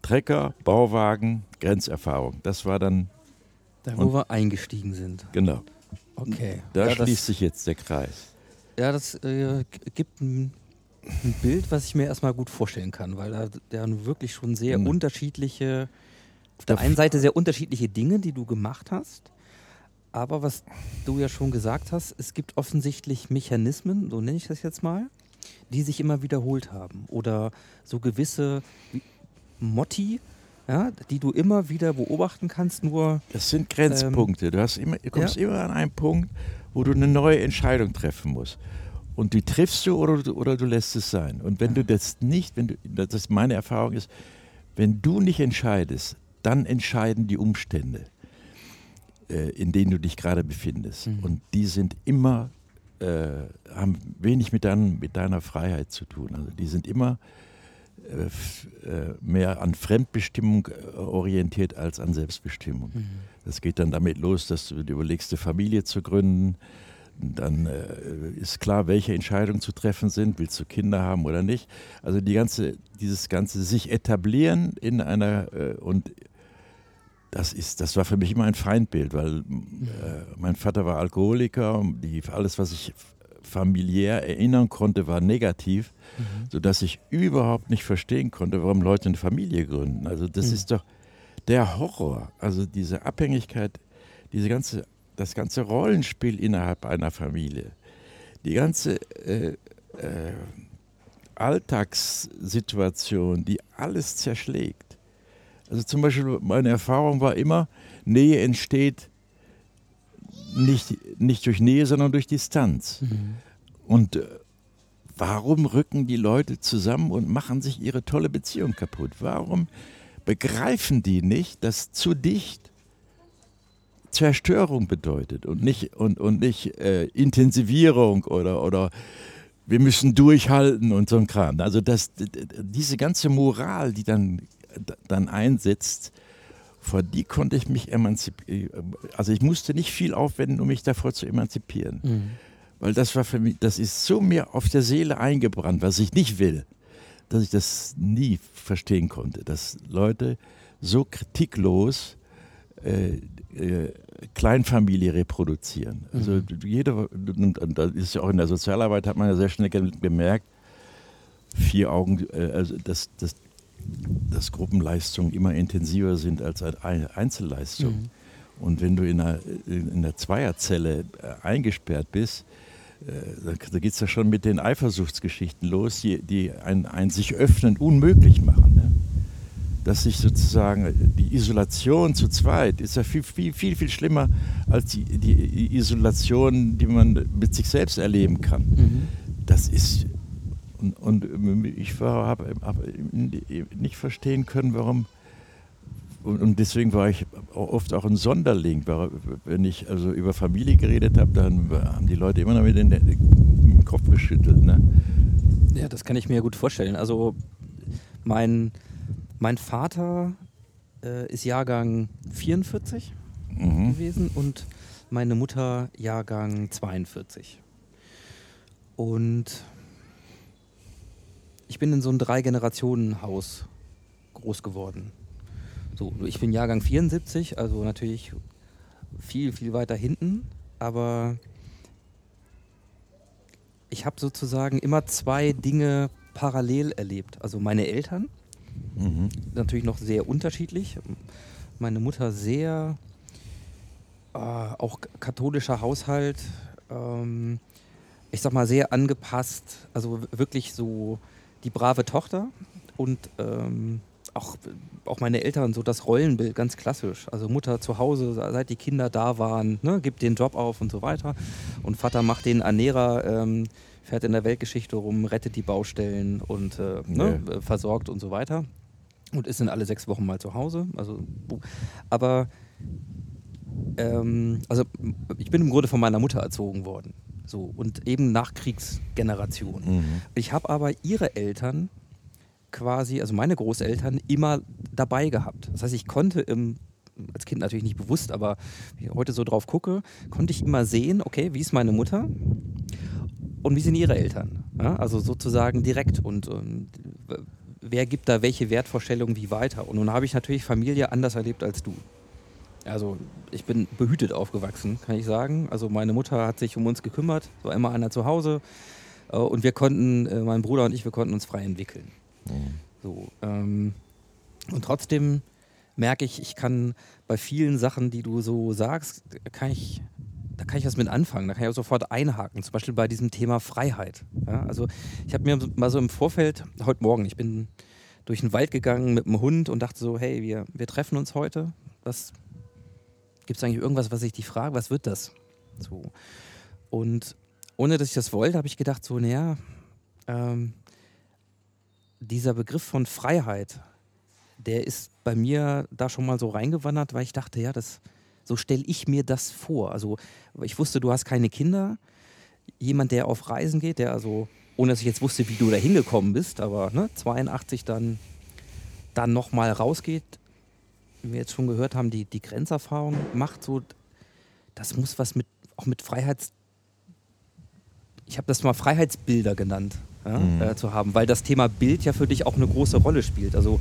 Trecker, Bauwagen, Grenzerfahrung. Das war dann, Da, wo wir eingestiegen sind. genau, Okay. da ja, schließt sich jetzt der Kreis. ja, das äh, gibt ein, ein Bild, was ich mir erstmal gut vorstellen kann, weil da der wirklich schon sehr Genau. unterschiedliche, auf der Da- einen Seite sehr unterschiedliche Dinge, die du gemacht hast. Aber was du ja schon gesagt hast, es gibt offensichtlich Mechanismen, so nenne ich das jetzt mal, die sich immer wiederholt haben. Oder so gewisse Motti, ja, die du immer wieder beobachten kannst, nur Das sind Grenzpunkte. du, hast immer, du kommst immer an einen Punkt, wo du eine neue Entscheidung treffen musst. Und die triffst du oder, du- oder du lässt es sein. Und wenn du das nicht, wenn du, das ist meine Erfahrung ist, wenn du nicht entscheidest, dann entscheiden die Umstände, äh, in denen du dich gerade befindest. Und die sind immer, äh, haben wenig mit, dein, mit deiner Freiheit zu tun. Also die sind immer äh, äh, mehr an Fremdbestimmung äh, orientiert als an Selbstbestimmung. Das geht dann damit los, dass du dir überlegst, eine Familie zu gründen. Dann äh, ist klar, welche Entscheidungen zu treffen sind. Willst du Kinder haben oder nicht? Also die ganze, dieses ganze sich etablieren in einer äh, und das ist, das war für mich immer ein Feindbild, weil äh, mein Vater war Alkoholiker. und Die, alles, was ich familiär erinnern konnte, war negativ, sodass ich überhaupt nicht verstehen konnte, warum Leute eine Familie gründen. Also das ist doch, der Horror, also diese Abhängigkeit, diese ganze, das ganze Rollenspiel innerhalb einer Familie, die ganze äh, äh, Alltagssituation, die alles zerschlägt. Also zum Beispiel meine Erfahrung war immer, Nähe entsteht nicht, nicht durch Nähe, sondern durch Distanz. Mhm. Und äh, warum rücken die Leute zusammen und machen sich ihre tolle Beziehung kaputt? Warum begreifen die nicht, dass zu dicht Zerstörung bedeutet und nicht, und, und nicht äh, Intensivierung oder, oder wir müssen durchhalten und so ein Kram. Also das, diese ganze Moral, die dann, dann einsetzt, vor die konnte ich mich emanzipieren. Also ich musste nicht viel aufwenden, um mich davor zu emanzipieren. Mhm. Weil das war für mich, das ist so mir auf der Seele eingebrannt, was ich nicht will, dass ich das nie verstehen konnte, dass Leute so kritiklos äh, äh, Kleinfamilie reproduzieren. Also mhm. jeder, und das ist ja auch in der Sozialarbeit, hat man ja sehr schnell gemerkt, vier Augen, äh, also dass, dass, dass Gruppenleistungen immer intensiver sind als eine Einzelleistung. Mhm. Und wenn du in einer, in einer Zweierzelle äh, eingesperrt bist, da, da geht es ja schon mit den Eifersuchtsgeschichten los, die, die ein, ein sich öffnen unmöglich machen. Ne? dass sich sozusagen die Isolation zu zweit ist ja viel, viel, viel, viel schlimmer als die, die Isolation, die man mit sich selbst erleben kann. Mhm. Das ist, und, und ich habe hab nicht verstehen können, warum, und deswegen war ich oft auch ein Sonderling. Wenn ich also über Familie geredet habe, dann haben die Leute immer noch mit den Kopf geschüttelt. Ne? Ja, das kann ich mir gut vorstellen. Also mein mein Vater äh, ist Jahrgang 44 mhm. gewesen und meine Mutter Jahrgang 42. Und ich bin in so einem Drei-Generationen-Haus groß geworden. So, ich bin Jahrgang 74, also natürlich viel, viel weiter hinten, aber ich habe sozusagen immer zwei Dinge parallel erlebt. Also meine Eltern, Mhm. Natürlich noch sehr unterschiedlich. Meine Mutter sehr, äh, auch katholischer Haushalt, ähm, ich sag mal sehr angepasst, also wirklich so die brave Tochter und ähm, auch, auch meine Eltern so das Rollenbild ganz klassisch. Also Mutter zu Hause, seit die Kinder da waren, ne, gibt den Job auf und so weiter. Und Vater macht den Ernährer, ähm, fährt in der Weltgeschichte rum, rettet die Baustellen und äh, ne, nee. versorgt und so weiter und ist dann alle sechs Wochen mal zu Hause. Also, aber ähm, also ich bin im Grunde von meiner Mutter erzogen worden. So, und eben Nachkriegsgeneration. Mhm. Ich habe aber ihre Eltern quasi, also meine Großeltern, immer dabei gehabt. Das heißt, ich konnte im, als Kind natürlich nicht bewusst, aber wie ich heute so drauf gucke, konnte ich immer sehen, okay, wie ist meine Mutter und wie sind ihre Eltern. Ja? Also sozusagen direkt und, und wer gibt da welche Wertvorstellungen wie weiter. Und nun habe ich natürlich Familie anders erlebt als du. Also ich bin behütet aufgewachsen, kann ich sagen. Also meine Mutter hat sich um uns gekümmert, war immer einer zu Hause. Äh, und wir konnten, äh, mein Bruder und ich, wir konnten uns frei entwickeln. Mhm. So, ähm, und trotzdem merke ich, ich kann bei vielen Sachen, die du so sagst, kann ich da kann ich was mit anfangen, da kann ich auch sofort einhaken, zum Beispiel bei diesem Thema Freiheit. Ja, also ich habe mir mal so im Vorfeld, heute Morgen, ich bin durch den Wald gegangen mit dem Hund und dachte so, hey, wir, wir treffen uns heute. Was gibt es eigentlich irgendwas, was ich dich frage, was wird das? So. Und ohne dass ich das wollte, habe ich gedacht, so, naja, ähm, dieser Begriff von Freiheit, der ist bei mir da schon mal so reingewandert, weil ich dachte, ja, das, so stelle ich mir das vor. Also ich wusste, du hast keine Kinder. Jemand, der auf Reisen geht, der also, ohne dass ich jetzt wusste, wie du da hingekommen bist, aber ne, 82 dann, dann nochmal rausgeht, wie wir jetzt schon gehört haben, die, die Grenzerfahrung macht, so, das muss was mit, auch mit Freiheits... Ich habe das mal Freiheitsbilder genannt, ja, mhm. äh, zu haben, weil das Thema Bild ja für dich auch eine große Rolle spielt. Also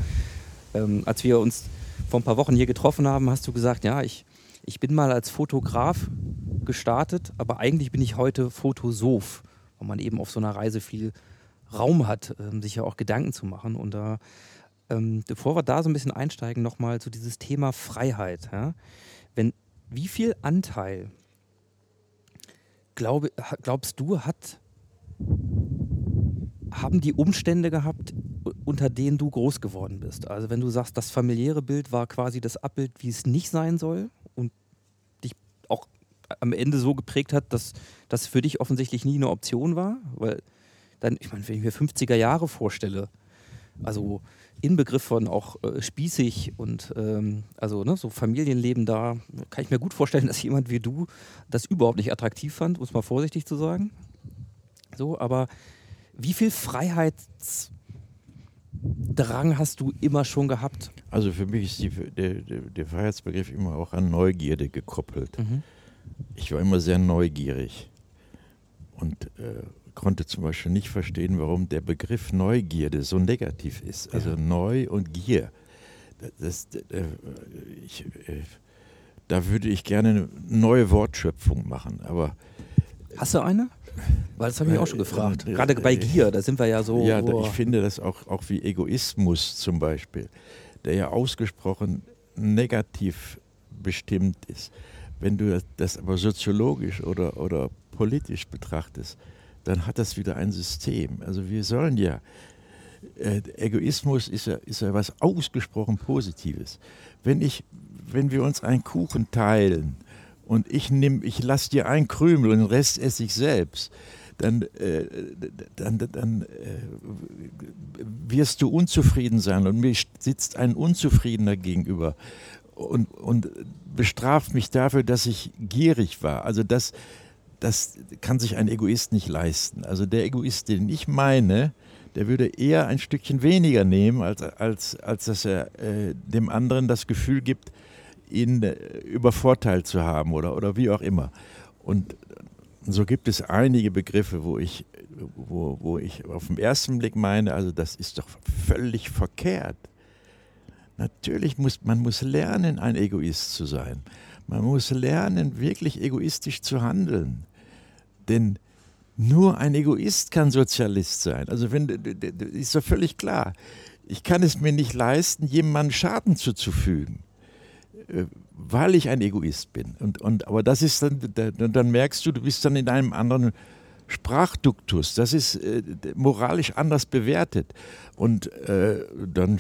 ähm, als wir uns vor ein paar Wochen hier getroffen haben, hast du gesagt, ja, ich, ich bin mal als Fotograf gestartet, aber eigentlich bin ich heute Fotosoph, weil man eben auf so einer Reise viel Raum hat, ähm, sich ja auch Gedanken zu machen. Und da ähm, bevor wir da so ein bisschen einsteigen, nochmal zu dieses Thema Freiheit. Ja? Wenn, wie viel Anteil glaube, ha- glaubst du, hat, haben die Umstände gehabt, unter denen du groß geworden bist? Also wenn du sagst, das familiäre Bild war quasi das Abbild, wie es nicht sein soll und dich auch am Ende so geprägt hat, dass das für dich offensichtlich nie eine Option war, weil dann, ich meine, wenn ich mir 50er Jahre vorstelle, also Inbegriff von auch äh, spießig und ähm, also ne, so Familienleben da, kann ich mir gut vorstellen, dass jemand wie du das überhaupt nicht attraktiv fand, um es mal vorsichtig zu sagen. So, aber wie viel Freiheitsdrang hast du immer schon gehabt? Also für mich ist die, der, der, Freiheitsbegriff immer auch an Neugierde gekoppelt. Ich war immer sehr neugierig und äh, konnte zum Beispiel nicht verstehen, warum der Begriff Neugierde so negativ ist. Also Ja. Neu und Gier. Das, das, äh, ich, äh, da würde ich gerne eine neue Wortschöpfung machen, aber Hast du eine? Weil das habe ich auch schon gefragt. Äh, Gerade bei äh, Gier, da sind wir ja so. Ja, da, oh, ich finde das auch, auch wie Egoismus zum Beispiel, der ja ausgesprochen negativ bestimmt ist. Wenn du das- das aber soziologisch oder, oder politisch betrachtest, dann hat das wieder ein System. Also wir sollen ja, äh, Egoismus ist ja, ist ja was ausgesprochen Positives. Wenn, ich, wenn wir uns einen Kuchen teilen und ich, nehm, ich lasse dir einen Krümel und den Rest esse ich selbst, dann, äh, dann, dann äh, wirst du unzufrieden sein und mir sitzt ein Unzufriedener gegenüber und, und bestraft mich dafür, dass ich gierig war. Also das, das kann sich ein Egoist nicht leisten. Also der Egoist, den ich meine, der würde eher ein Stückchen weniger nehmen, als, als, als dass er äh, dem anderen das Gefühl gibt, ihn äh, übervorteilt zu haben oder, oder wie auch immer. Und so gibt es einige Begriffe, wo ich, wo, wo ich auf den ersten Blick meine, also das ist doch völlig verkehrt. Natürlich muss man muss lernen, ein Egoist zu sein. Man muss lernen, wirklich egoistisch zu handeln. Denn nur ein Egoist kann Sozialist sein. Also wenn ist doch völlig klar. Ich kann es mir nicht leisten, jemandem Schaden zuzufügen, äh, weil ich ein Egoist bin. Und, und aber das ist dann, da- dann merkst du, du bist dann in einem anderen Sprachduktus. Das ist äh, moralisch anders bewertet. Und äh, dann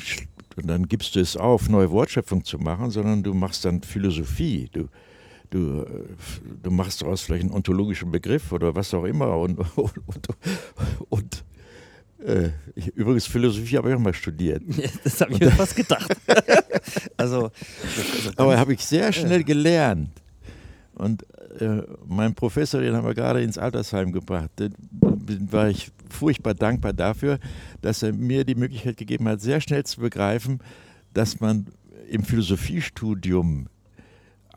dann gibst du es auf, neue Wortschöpfung zu machen, sondern du machst dann Philosophie. Du, du, äh, du machst daraus vielleicht einen ontologischen Begriff oder was auch immer. Und, und, und, und äh, ich, übrigens, Philosophie habe ich auch mal studiert. das habe ich mir fast gedacht. also, also Aber habe ich sehr schnell gelernt. Und äh, mein Professor, den haben wir gerade ins Altersheim gebracht, den war ich furchtbar dankbar dafür, dass er mir die Möglichkeit gegeben hat, sehr schnell zu begreifen, dass man im Philosophiestudium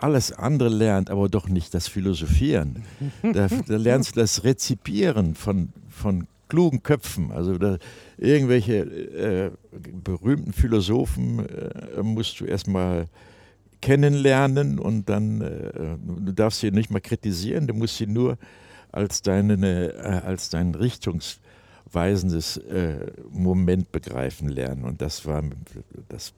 alles andere lernt, aber doch nicht das Philosophieren. Da, da lernst du das Rezipieren von, von klugen Köpfen. Also da, irgendwelche äh, berühmten Philosophen äh, musst du erstmal kennenlernen und dann, äh, du darfst sie nicht mal kritisieren, du musst sie nur als, deine, äh, als dein richtungsweisendes äh, Moment begreifen lernen. Und das war, das,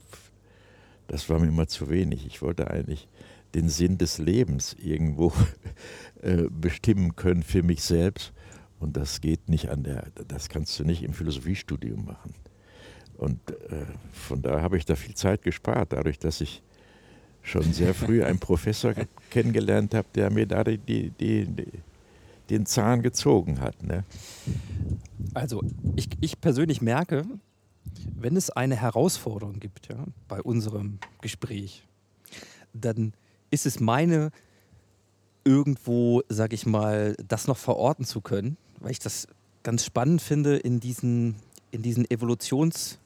das war mir immer zu wenig. Ich wollte eigentlich den Sinn des Lebens irgendwo äh, bestimmen können für mich selbst. Und das geht nicht an der, das kannst du nicht im Philosophiestudium machen. Und äh, von daher habe ich da viel Zeit gespart, dadurch, dass ich schon sehr früh einen Professor kennengelernt habe, der mir da die, die, die, den Zahn gezogen hat. Ne? Also, ich, ich persönlich merke, wenn es eine Herausforderung gibt ja, bei unserem Gespräch, dann ist es meine, irgendwo, sag ich mal, das noch verorten zu können, weil ich das ganz spannend finde in diesen, in diesen Evolutions-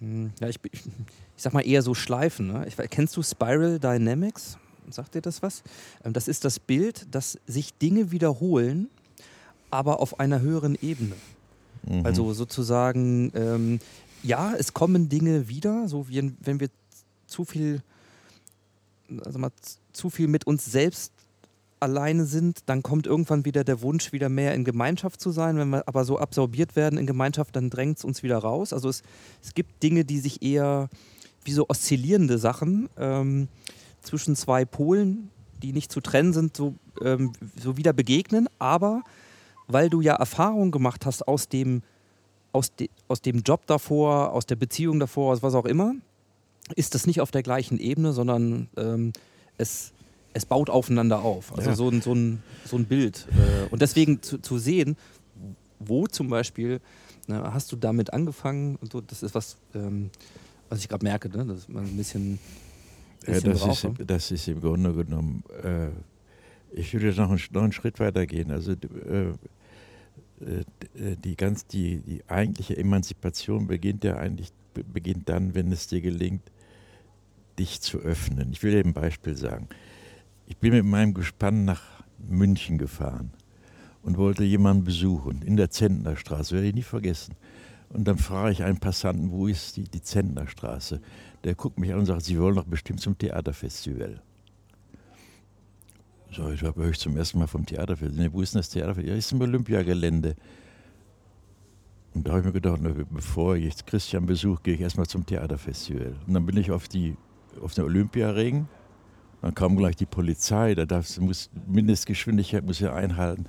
hm, ja, ich, ich, sag mal eher so Schleifen. Ne? Ich, kennst du Spiral Dynamics? Sagt dir das was? Ähm, Das ist das Bild, dass sich Dinge wiederholen, aber auf einer höheren Ebene. Mhm. Also sozusagen, ähm, ja, es kommen Dinge wieder, so wie wenn wir zu viel, also mal zu viel mit uns selbst alleine sind, dann kommt irgendwann wieder der Wunsch, wieder mehr in Gemeinschaft zu sein. Wenn wir aber so absorbiert werden in Gemeinschaft, dann drängt es uns wieder raus. Also es, es gibt Dinge, die sich eher wie so oszillierende Sachen ähm, zwischen zwei Polen, die nicht zu trennen sind, so, ähm, so wieder begegnen. Aber weil du ja Erfahrungen gemacht hast aus dem, aus, de, aus dem Job davor, aus der Beziehung davor, aus was auch immer, ist das nicht auf der gleichen Ebene, sondern ähm, es, es baut aufeinander auf. Also Ja. so, ein, so, ein, so ein Bild. Äh, und deswegen zu, zu sehen, wo zum Beispiel ne, hast du damit angefangen und so, das ist was, ähm, was ich gerade merke, ne, dass man ein bisschen, Ja, bisschen das, ist, brauche. das ist im Grunde genommen, äh, ich würde noch einen, noch einen Schritt weiter gehen. Also äh, äh, die, ganz, die, die eigentliche Emanzipation beginnt ja eigentlich beginnt dann, wenn es dir gelingt, dich zu öffnen. Ich will dir ein Beispiel sagen. Ich bin mit meinem Gespann nach München gefahren und wollte jemanden besuchen in der Zentnerstraße, werde ich nie vergessen. Und dann frage ich einen Passanten, wo ist die, die Zentnerstraße? Der guckt mich an und sagt, Sie wollen doch bestimmt zum Theaterfestival. So, ich habe ich zum ersten Mal vom Theaterfestival. Nee, wo ist denn das Theaterfestival? Ja, ist im Olympiagelände. Und da habe ich mir gedacht, na, bevor ich jetzt Christian besuche, gehe ich erstmal zum Theaterfestival. Und dann bin ich auf, die, auf den Olympiaring. Dann kam gleich die Polizei, da darfst, du musst, Mindestgeschwindigkeit muss ja einhalten.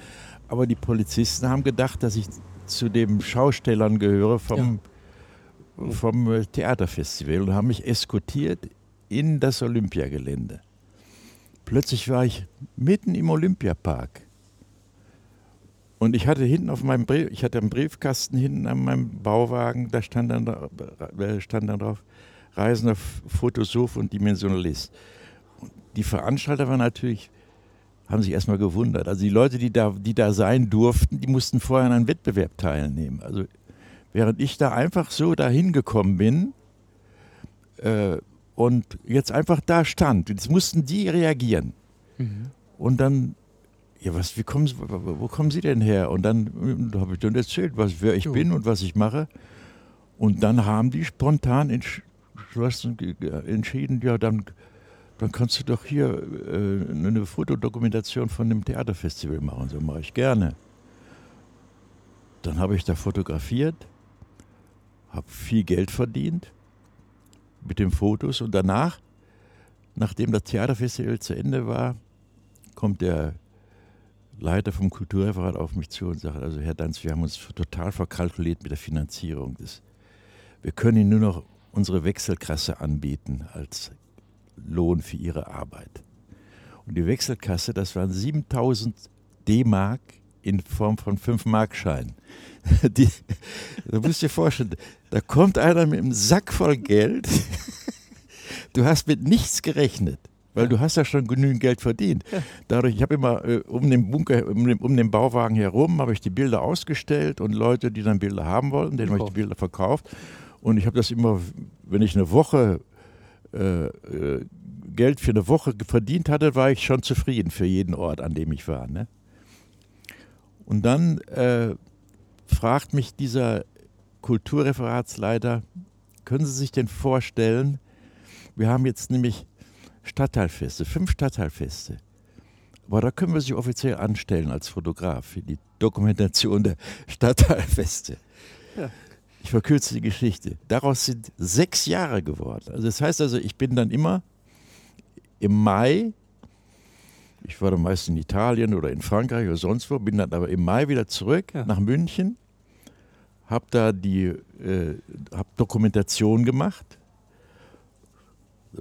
Aber die Polizisten haben gedacht, dass ich zu den Schaustellern gehöre vom, vom äh, Theaterfestival und haben mich eskortiert in das Olympiagelände. Plötzlich war ich mitten im Olympiapark. Und ich hatte hinten auf meinem Brief, ich hatte einen Briefkasten hinten an meinem Bauwagen, da stand dann, äh, stand dann drauf, Reisender, Photosoph und Dimensionalist. Und die Veranstalter waren natürlich, haben sich erstmal gewundert. Also die Leute, die da, die da sein durften, die mussten vorher an einem Wettbewerb teilnehmen. Also während ich da einfach so dahin gekommen bin äh, und jetzt einfach da stand, jetzt mussten die reagieren. Und dann, ja, was, wie kommen Sie, wo kommen Sie denn her? Und dann äh, habe ich dann erzählt, was, wer ich Jo. bin und was ich mache. Und dann haben die spontan entschlossen, entschieden, ja, dann, dann kannst du doch hier äh, eine Fotodokumentation von dem Theaterfestival machen. So mache ich gerne. Dann habe ich da fotografiert, habe viel Geld verdient mit den Fotos und danach, nachdem das Theaterfestival zu Ende war, kommt der Leiter vom Kulturreferat auf mich zu und sagt, also Herr Danz, wir haben uns total verkalkuliert mit der Finanzierung. Das, wir können Ihnen nur noch unsere Wechselkasse anbieten als Lohn für Ihre Arbeit. Und die Wechselkasse, das waren 7000 D-Mark in Form von 5-Mark-Scheinen. Die, du musst dir vorstellen, da kommt einer mit einem Sack voll Geld. Du hast mit nichts gerechnet, weil du hast ja schon genügend Geld verdient. Dadurch, ich habe immer äh, um den Bunker, um den, um den Bauwagen herum, habe ich die Bilder ausgestellt und Leute, die dann Bilder haben wollten, denen habe ich die Verkauft. Bilder verkauft. Und ich habe das immer, wenn ich eine Woche äh, äh, Geld für eine Woche verdient hatte, war ich schon zufrieden für jeden Ort, an dem ich war. Ne? Und dann äh, fragt mich dieser Kulturreferatsleiter, können Sie sich denn vorstellen, wir haben jetzt nämlich Stadtteilfeste, fünf Stadtteilfeste. Aber da können wir sich offiziell anstellen als Fotograf für die Dokumentation der Stadtteilfeste. Ja. Ich verkürze die Geschichte. Daraus sind sechs Jahre geworden. Also das heißt also, ich bin dann immer im Mai, ich war dann meist in Italien oder in Frankreich oder sonst wo, bin dann aber im Mai wieder zurück Ja. nach München, habe da die äh, hab Dokumentation gemacht,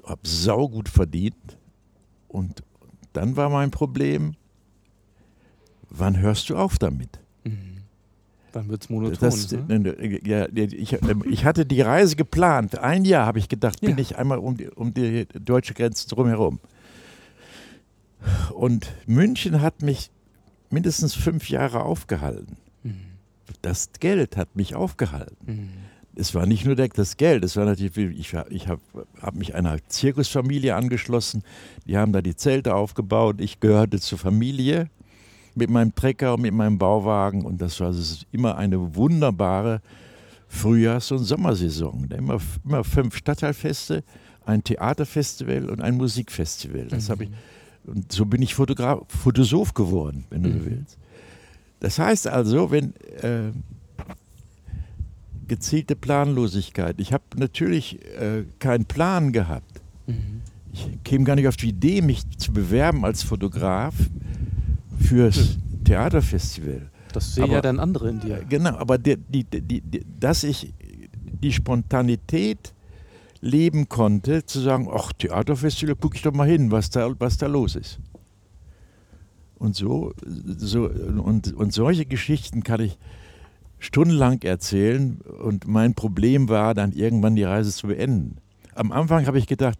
habe saugut verdient und dann war mein Problem, wann hörst du auf damit? Dann wird es monoton. Das, ne? ja, ich, ich hatte die Reise geplant. Ein Jahr habe ich gedacht, bin Ja. ich einmal um die, um die deutsche Grenze drumherum. Und München hat mich mindestens fünf Jahre aufgehalten. Das Geld hat mich aufgehalten. Es war nicht nur das Geld, es war natürlich, ich, ich habe hab mich einer Zirkusfamilie angeschlossen, die haben da die Zelte aufgebaut, ich gehörte zur Familie mit meinem Trecker und mit meinem Bauwagen und das war ist immer eine wunderbare Frühjahrs- und Sommersaison. Immer, immer fünf Stadtteilfeste, ein Theaterfestival und ein Musikfestival. Das habe ich Und so bin ich Fotograf, Photosoph geworden, wenn du so Mhm. willst. Das heißt also, wenn äh, gezielte Planlosigkeit, ich habe natürlich äh, keinen Plan gehabt. Mhm. Ich käme gar nicht auf die Idee, mich zu bewerben als Fotograf fürs Theaterfestival. Das sehen Aber- ja dann andere in dir. Genau, aber die, die, die, dass ich die Spontanität leben konnte, zu sagen, ach, Theaterfestival, gucke ich doch mal hin, was da, was da los ist. Und so, so und, und solche Geschichten kann ich stundenlang erzählen und mein Problem war dann irgendwann die Reise zu beenden. Am Anfang habe ich gedacht,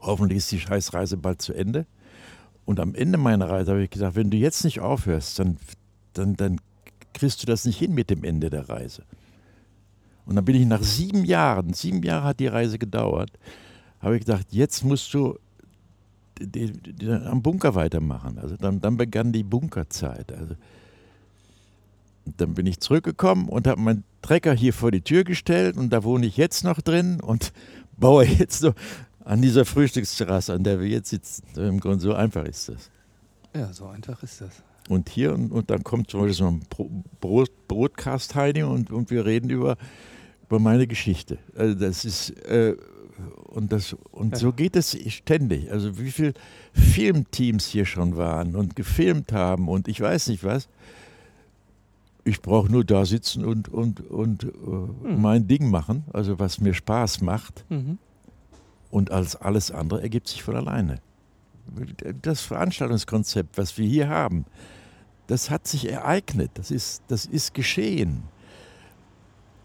hoffentlich ist die Scheißreise bald zu Ende. Und am Ende meiner Reise habe ich gedacht, wenn du jetzt nicht aufhörst, dann, dann, dann kriegst du das nicht hin mit demEnde der Reise. Und dann bin ich nach sieben Jahren, sieben Jahre hat die Reise gedauert, habe ich gedacht, jetzt musst du am Bunker weitermachen. Also dann, dann begann die Bunkerzeit. Also dann bin ich zurückgekommen und habe meinen Trecker hier vor die Tür gestellt und da wohne ich jetzt noch drin und baue jetzt so an dieser Frühstücksterrasse, an der wir jetzt sitzen. Im Grunde so einfach ist das. Ja, so einfach ist das. Und hier, und, und dann kommt zum Beispiel so ein Bro- Brot, Broadcast Heidi und, und wir reden über, über meine Geschichte. Also das ist, äh, und, das, und Ja. so geht es ständig. Also wie viele Filmteams hier schon waren und gefilmt haben und ich weiß nicht was. Ich brauche nur da sitzen und, und, und äh, Hm. mein Ding machen, also was mir Spaß macht. Mhm. Und als alles andere ergibt sich von alleine. Das Veranstaltungskonzept, was wir hier haben, das hat sich ereignet, das ist, das ist geschehen.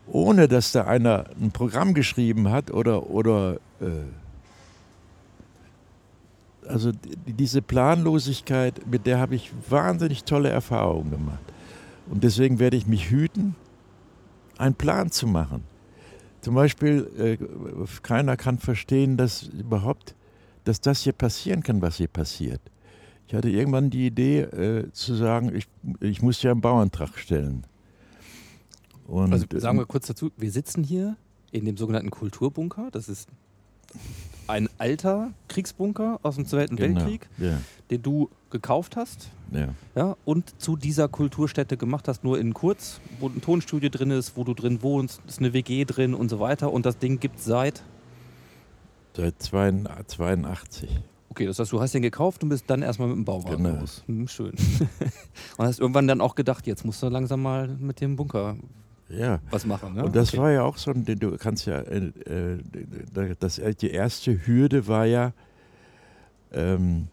Ohne dass da einer ein Programm geschrieben hat oder, oder äh, also die- diese Planlosigkeit, mit der habe ich wahnsinnig tolle Erfahrungen gemacht. Und deswegen werde ich mich hüten, einen Plan zu machen. Zum Beispiel, äh, keiner kann verstehen, dass überhaupt, dass das hier passieren kann, was hier passiert. Ich hatte irgendwann die Idee äh, zu sagen, ich, ich muss ja einen Bauantrag stellen. Und, Also sagen äh, wir kurz dazu, wir sitzen hier in dem sogenannten Kulturbunker. Das ist ein alter Kriegsbunker aus dem Zweiten genau, Weltkrieg, Ja, den du gekauft hast ja. ja, und zu dieser Kulturstätte gemacht hast, nur in kurz, wo ein Tonstudio drin ist, wo du drin wohnst, ist eine WG drin und so weiter. Und das Ding gibt seit, Seit 82. okay, das heißt, du hast den gekauft und bist dann erstmal mit dem Bauwagen Genau. los. Hm, schön. und hast irgendwann dann auch gedacht, jetzt musst du langsam mal mit dem Bunker Ja. was machen. Ne? Und das Okay. war ja auch so, ein- du kannst ja, äh, äh, das, die erste Hürde war ja, ähm,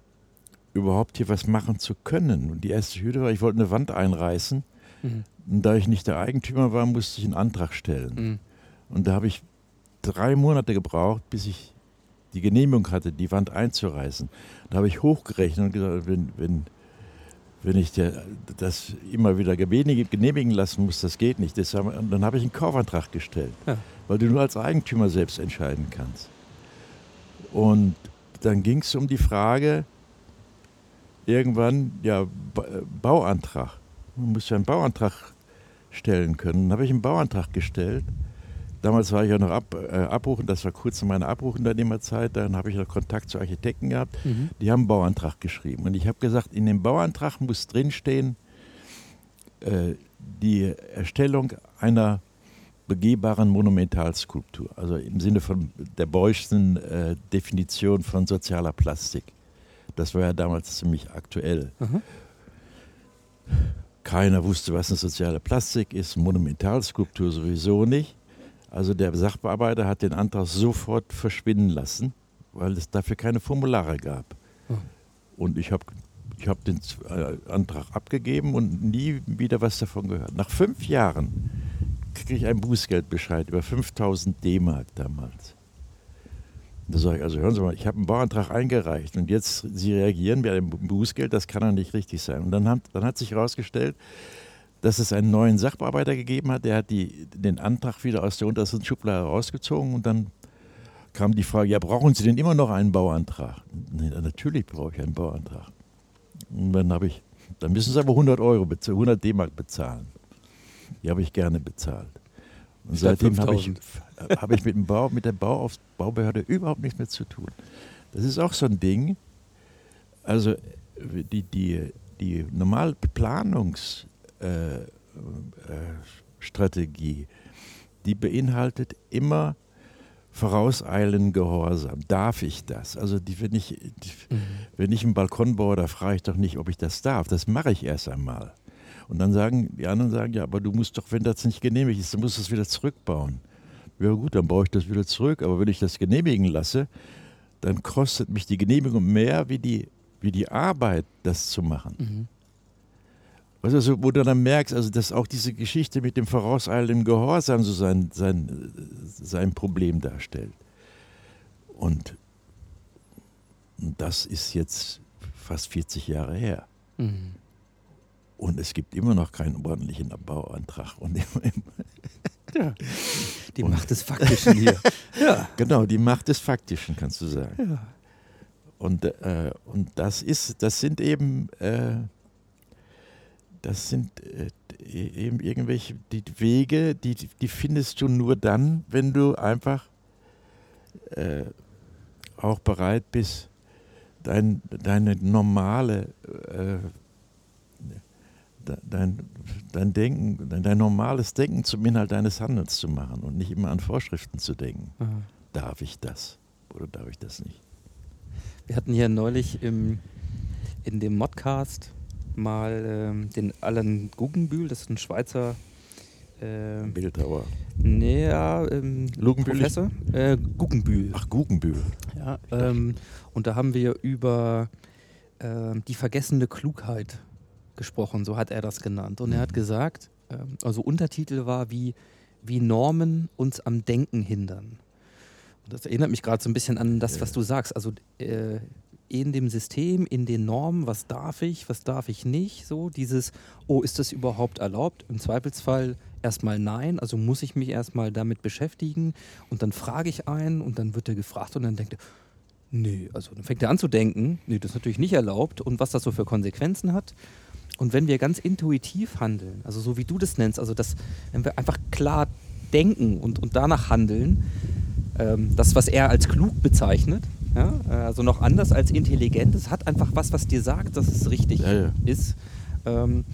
überhaupt hier was machen zu können. Und die erste Hürde war, ich wollte eine Wand einreißen. Mhm. Und da ich nicht der Eigentümer war, musste ich einen Antrag stellen. Mhm. Und da habe ich drei Monate gebraucht, bis ich die Genehmigung hatte, die Wand einzureißen. Da habe ich hochgerechnet und gesagt, wenn, wenn, wenn ich der, das immer wieder genehmigen lassen muss, das geht nicht. Und dann habe ich einen Kaufantrag gestellt, Ja. weil du nur als Eigentümer selbst entscheiden kannst. Und dann ging es um die Frage, irgendwann, ja, äh, Bauantrag. Man muss ja einen Bauantrag stellen können. Dann habe ich einen Bauantrag gestellt. Damals war ich ja noch ab, äh, Abruchen, das war kurz in meiner Abruchunternehmerzeit. Dann habe ich noch Kontakt zu Architekten gehabt. Mhm. Die haben einen Bauantrag geschrieben. Und ich habe gesagt, in dem Bauantrag muss drinstehen, äh, die Erstellung einer begehbaren Monumentalskulptur. Also im Sinne von der Beuschsten äh, Definition von sozialer Plastik. Das war ja damals ziemlich aktuell. Mhm. Keiner wusste, was eine soziale Plastik ist, Monumentalskulptur sowieso nicht. Also der Sachbearbeiter hat den Antrag sofort verschwinden lassen, weil es dafür keine Formulare gab. Hm. Und ich habe ich hab den äh, Antrag abgegeben und nie wieder was davon gehört. Nach fünf Jahren kriege ich einen Bußgeldbescheid über 5000 D-Mark damals. Da sage ich, also hören Sie mal, ich habe einen Bauantrag eingereicht und jetzt Sie reagieren mit einem Bußgeld, das kann doch nicht richtig sein. Und dann, haben, dann hat sich herausgestellt, dass es einen neuen Sachbearbeiter gegeben hat, der hat die, den Antrag wieder aus der untersten Schublade rausgezogen und dann kam die Frage, ja, brauchen Sie denn immer noch einen Bauantrag? Nee, natürlich brauche ich einen Bauantrag. Und dann habe ich, dann müssen Sie aber 100 Euro, bezahlen, 100 D-Mark bezahlen. Die habe ich gerne bezahlt. Und Statt seitdem habe ich, 5000. habe ich mit, dem Bau, mit der Bauauf Baubehörde überhaupt nichts mehr zu tun. Das ist auch so ein Ding. Also die, die, die normale Planungsstrategie, äh, Strategie, die beinhaltet immer vorauseilen Gehorsam. Darf ich das? Also die, wenn, ich, die, Mhm. wenn ich einen Balkon baue, da frage ich doch nicht, ob ich das darf. Das mache ich erst einmal. Und dann sagen die anderen sagen, ja, aber du musst doch, wenn das nicht genehmigt ist, dann musst du es wieder zurückbauen. Ja gut, dann baue ich das wieder zurück. Aber wenn ich das genehmigen lasse, dann kostet mich die Genehmigung mehr wie die, wie die Arbeit, das zu machen. Mhm. Also, so, wo du dann merkst, also dass auch diese Geschichte mit dem vorauseilenden Gehorsam so sein, sein, sein Problem darstellt. Und das ist jetzt fast 40 Jahre her. Mhm. Und es gibt immer noch keinen ordentlichen Bauantrag. Und ja, Die Macht des Faktischen hier. ja. genau, die Macht des Faktischen, kannst du sagen. ja. Und, äh, und das ist, das sind eben, äh, das sind äh, eben irgendwelche die Wege, die, die findest du nur dann, wenn du einfach äh, auch bereit bist, dein, deine normale, äh, de- dein, dein Denken, dein, dein normales Denken zum Inhalt deines Handelns zu machen und nicht immer an Vorschriften zu denken. Aha. Darf ich das oder darf ich das nicht? Wir hatten hier neulich im, in dem Modcast mal ähm, den Alan Guggenbühl, das ist ein Schweizer äh, Bildhauer. nee, ja, ähm, Lugenbühl Professor. Äh, Guggenbühl. Ach, Guggenbühl. Ja, ähm, und da haben wir über ähm, die vergessene Klugheit gesprochen, so hat er das genannt. Und er hat gesagt, ähm, also Untertitel war wie, wie Normen uns am Denken hindern. Und das erinnert mich gerade so ein bisschen an das, was du sagst. Also äh, in dem System, in den Normen, was darf ich, was darf ich nicht, so dieses, oh, ist das überhaupt erlaubt? Im Zweifelsfall erstmal nein, also muss ich mich erstmal damit beschäftigen und dann frage ich einen und dann wird er gefragt und dann denkt er, nee, also dann fängt er an zu denken, nee, das ist natürlich nicht erlaubt und was das so für Konsequenzen hat. Und wenn wir ganz intuitiv handeln, also so wie du das nennst, also das, wenn wir einfach klar denken und, und danach handeln, ähm, das, was er als klug bezeichnet, ja, äh, also noch anders als intelligent, es hat einfach was, was dir sagt, dass es richtig Ja, ja. ist. Ähm,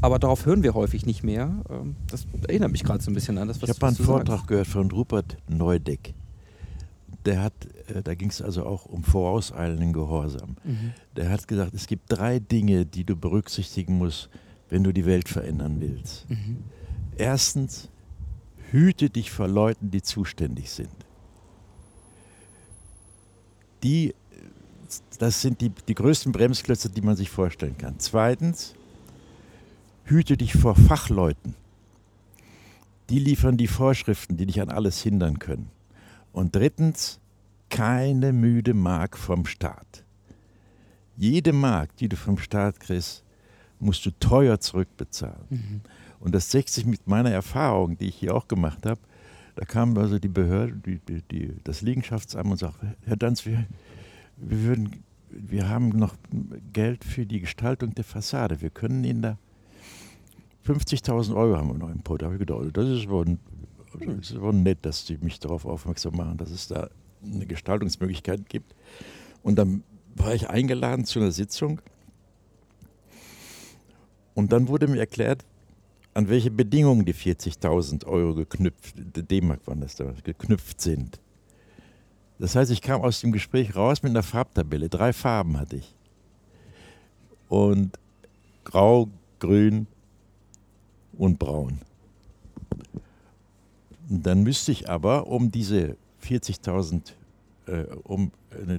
aber darauf hören wir häufig nicht mehr. Ähm, das erinnert mich gerade so ein bisschen an das, was Ich habe mal einen Vortrag sagst. gehört von Rupert Neudeck. Der hat, äh, da ging es also auch um vorauseilenden Gehorsam. Mhm. Der hat gesagt, es gibt drei Dinge, die du berücksichtigen musst, wenn du die Welt verändern willst. Mhm. Erstens, hüte dich vor Leuten, die zuständig sind. Die, das sind die, die größten Bremsklötze, die man sich vorstellen kann. Zweitens, hüte dich vor Fachleuten. Die liefern die Vorschriften, die dich an alles hindern können. Und drittens, keine müde Mark vom Staat. Jede Mark, die du vom Staat kriegst, musst du teuer zurückbezahlen. Mhm. Und das deckt sich mit meiner Erfahrung, die ich hier auch gemacht habe. Da kam also die Behörde, die, die, die, das Liegenschaftsamt und sagte, Herr Danz, wir, wir, würden, wir haben noch Geld für die Gestaltung der Fassade. Wir können Ihnen da 50.000 Euro haben wir noch im Pott. Da habe ich gedacht, das ist aber, das ist aber nett, dass Sie mich darauf aufmerksam machen, dass es da eine Gestaltungsmöglichkeit gibt. Und dann war ich eingeladen zu einer Sitzung. Und dann wurde mir erklärt, an welche Bedingungen die 40.000 Euro geknüpft, D-Mark waren das damals, geknüpft sind. Das heißt, ich kam aus dem Gespräch raus mit einer Farbtabelle. Drei Farben hatte ich. Und grau, grün und braun. Und dann müsste ich aber, um diese 40.000, äh, um, äh,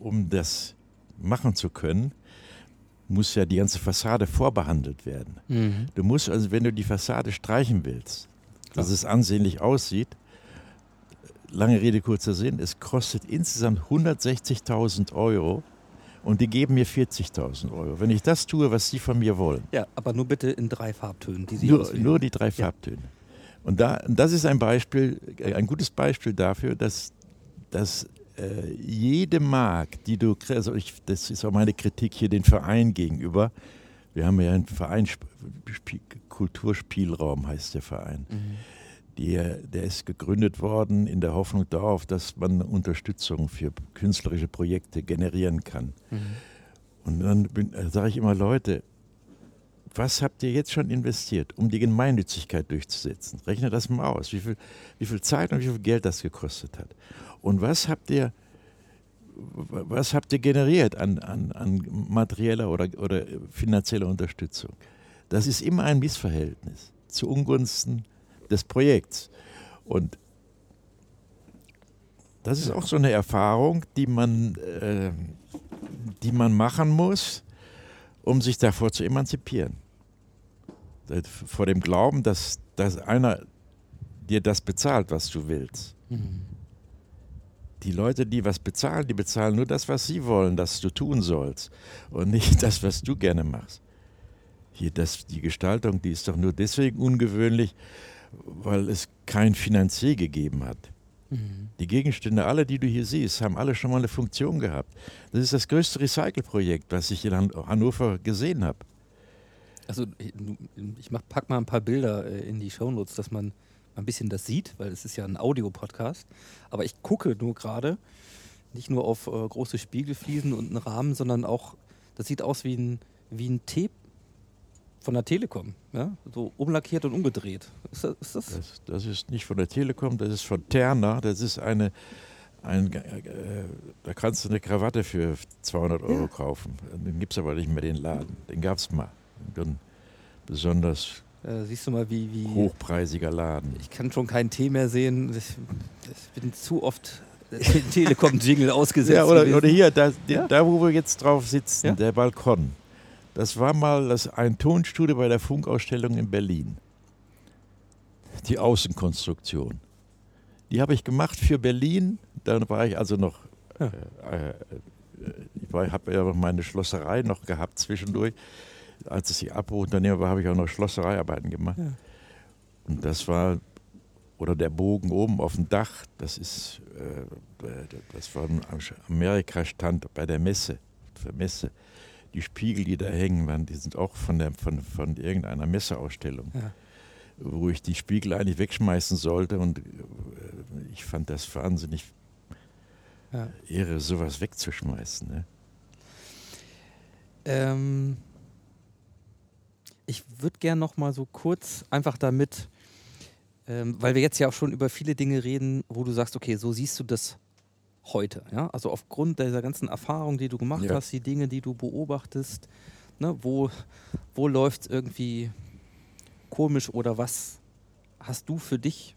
um das machen zu können, muss ja die ganze Fassade vorbehandelt werden. Mhm. Du musst also, wenn du die Fassade streichen willst, dass es ansehnlich aussieht, lange Rede, kurzer Sinn, es kostet insgesamt 160.000 Euro und die geben mir 40.000 Euro. Wenn ich das tue, was sie von mir wollen, Ja, aber nur bitte in drei Farbtönen, die sie nur, auswählen. nur die drei Farbtöne. Und da, das ist ein Beispiel, ein gutes Beispiel dafür, dass, dass äh, jede Mark, die du kriegst, also ich, das ist auch meine Kritik hier den Verein gegenüber. Wir haben ja einen Verein, Sp- Sp- Kulturspielraum heißt der Verein. Mhm. Die, der ist gegründet worden in der Hoffnung darauf, dass man Unterstützung für künstlerische Projekte generieren kann. Und dann sage ich immer, Leute, was habt ihr jetzt schon investiert, um die Gemeinnützigkeit durchzusetzen? Rechne das mal aus, wie viel, wie viel Zeit und wie viel Geld das gekostet hat. Und was habt ihr, was habt ihr generiert an, an, an materieller oder, oder finanzieller Unterstützung? Das ist immer ein Missverhältnis zu Ungunsten des Projekts. Und das ist auch so eine Erfahrung, die man, äh, die man machen muss, um sich davor zu emanzipieren. Vor dem Glauben, dass, dass einer dir das bezahlt, was du willst. Mhm. Die Leute, die was bezahlen, die bezahlen nur das, was sie wollen, dass du tun sollst und nicht das, was du gerne machst. Hier, das, die Gestaltung, die ist doch nur deswegen ungewöhnlich, weil es kein Finanzier gegeben hat. Mhm. Die Gegenstände, alle, die du hier siehst, haben alle schon mal eine Funktion gehabt. Das ist das größte Recycle-Projekt, was ich in Hannover gesehen habe. Also ich mach, pack mal ein paar Bilder äh, in die Shownotes, dass man ein bisschen das sieht, weil es ist ja ein Audiopodcast. Aber ich gucke nur gerade nicht nur auf äh, große Spiegelfliesen und einen Rahmen, sondern auch, das sieht aus wie ein, wie ein Tee von der Telekom, ja? so umlackiert und umgedreht. Ist das, ist das? das? Das, ist nicht von der Telekom, das ist von Terna. Das ist eine, ein, äh, da kannst du eine Krawatte für 200 Euro ja. kaufen. Den gibt es aber nicht mehr, den Laden. Den gab es mal. Ein besonders äh, siehst du mal, wie, wie. Hochpreisiger Laden. Ich kann schon keinen Tee mehr sehen. Ich, ich bin zu oft den Telekom-Jingle ausgesetzt. Ja, oder, oder hier, da, ja? da, wo wir jetzt drauf sitzen, ja? der Balkon. Das war mal das, ein Tonstudio bei der Funkausstellung in Berlin. Die Außenkonstruktion. Die habe ich gemacht für Berlin. Dann war ich also noch. Ja. Äh, äh, ich habe ja meine Schlosserei noch gehabt zwischendurch als ich Abbruchunternehmer war, habe ich auch noch Schlossereiarbeiten gemacht. Ja. Und das war, oder der Bogen oben auf dem Dach, das ist, äh, das war ein Amerika-Stand bei der Messe, der Messe. Die Spiegel, die da hängen waren, die sind auch von, der, von, von irgendeiner Messeausstellung, ja. wo ich die Spiegel eigentlich wegschmeißen sollte. Und äh, ich fand das wahnsinnig ja. Ehre, sowas wegzuschmeißen. Ne? Ähm, ich würde gerne noch mal so kurz einfach damit, ähm, weil wir jetzt ja auch schon über viele Dinge reden, wo du sagst, okay, so siehst du das heute. Ja? Also aufgrund dieser ganzen Erfahrung, die du gemacht ja. hast, die Dinge, die du beobachtest, ne, wo, wo läuft es irgendwie komisch oder was hast du für dich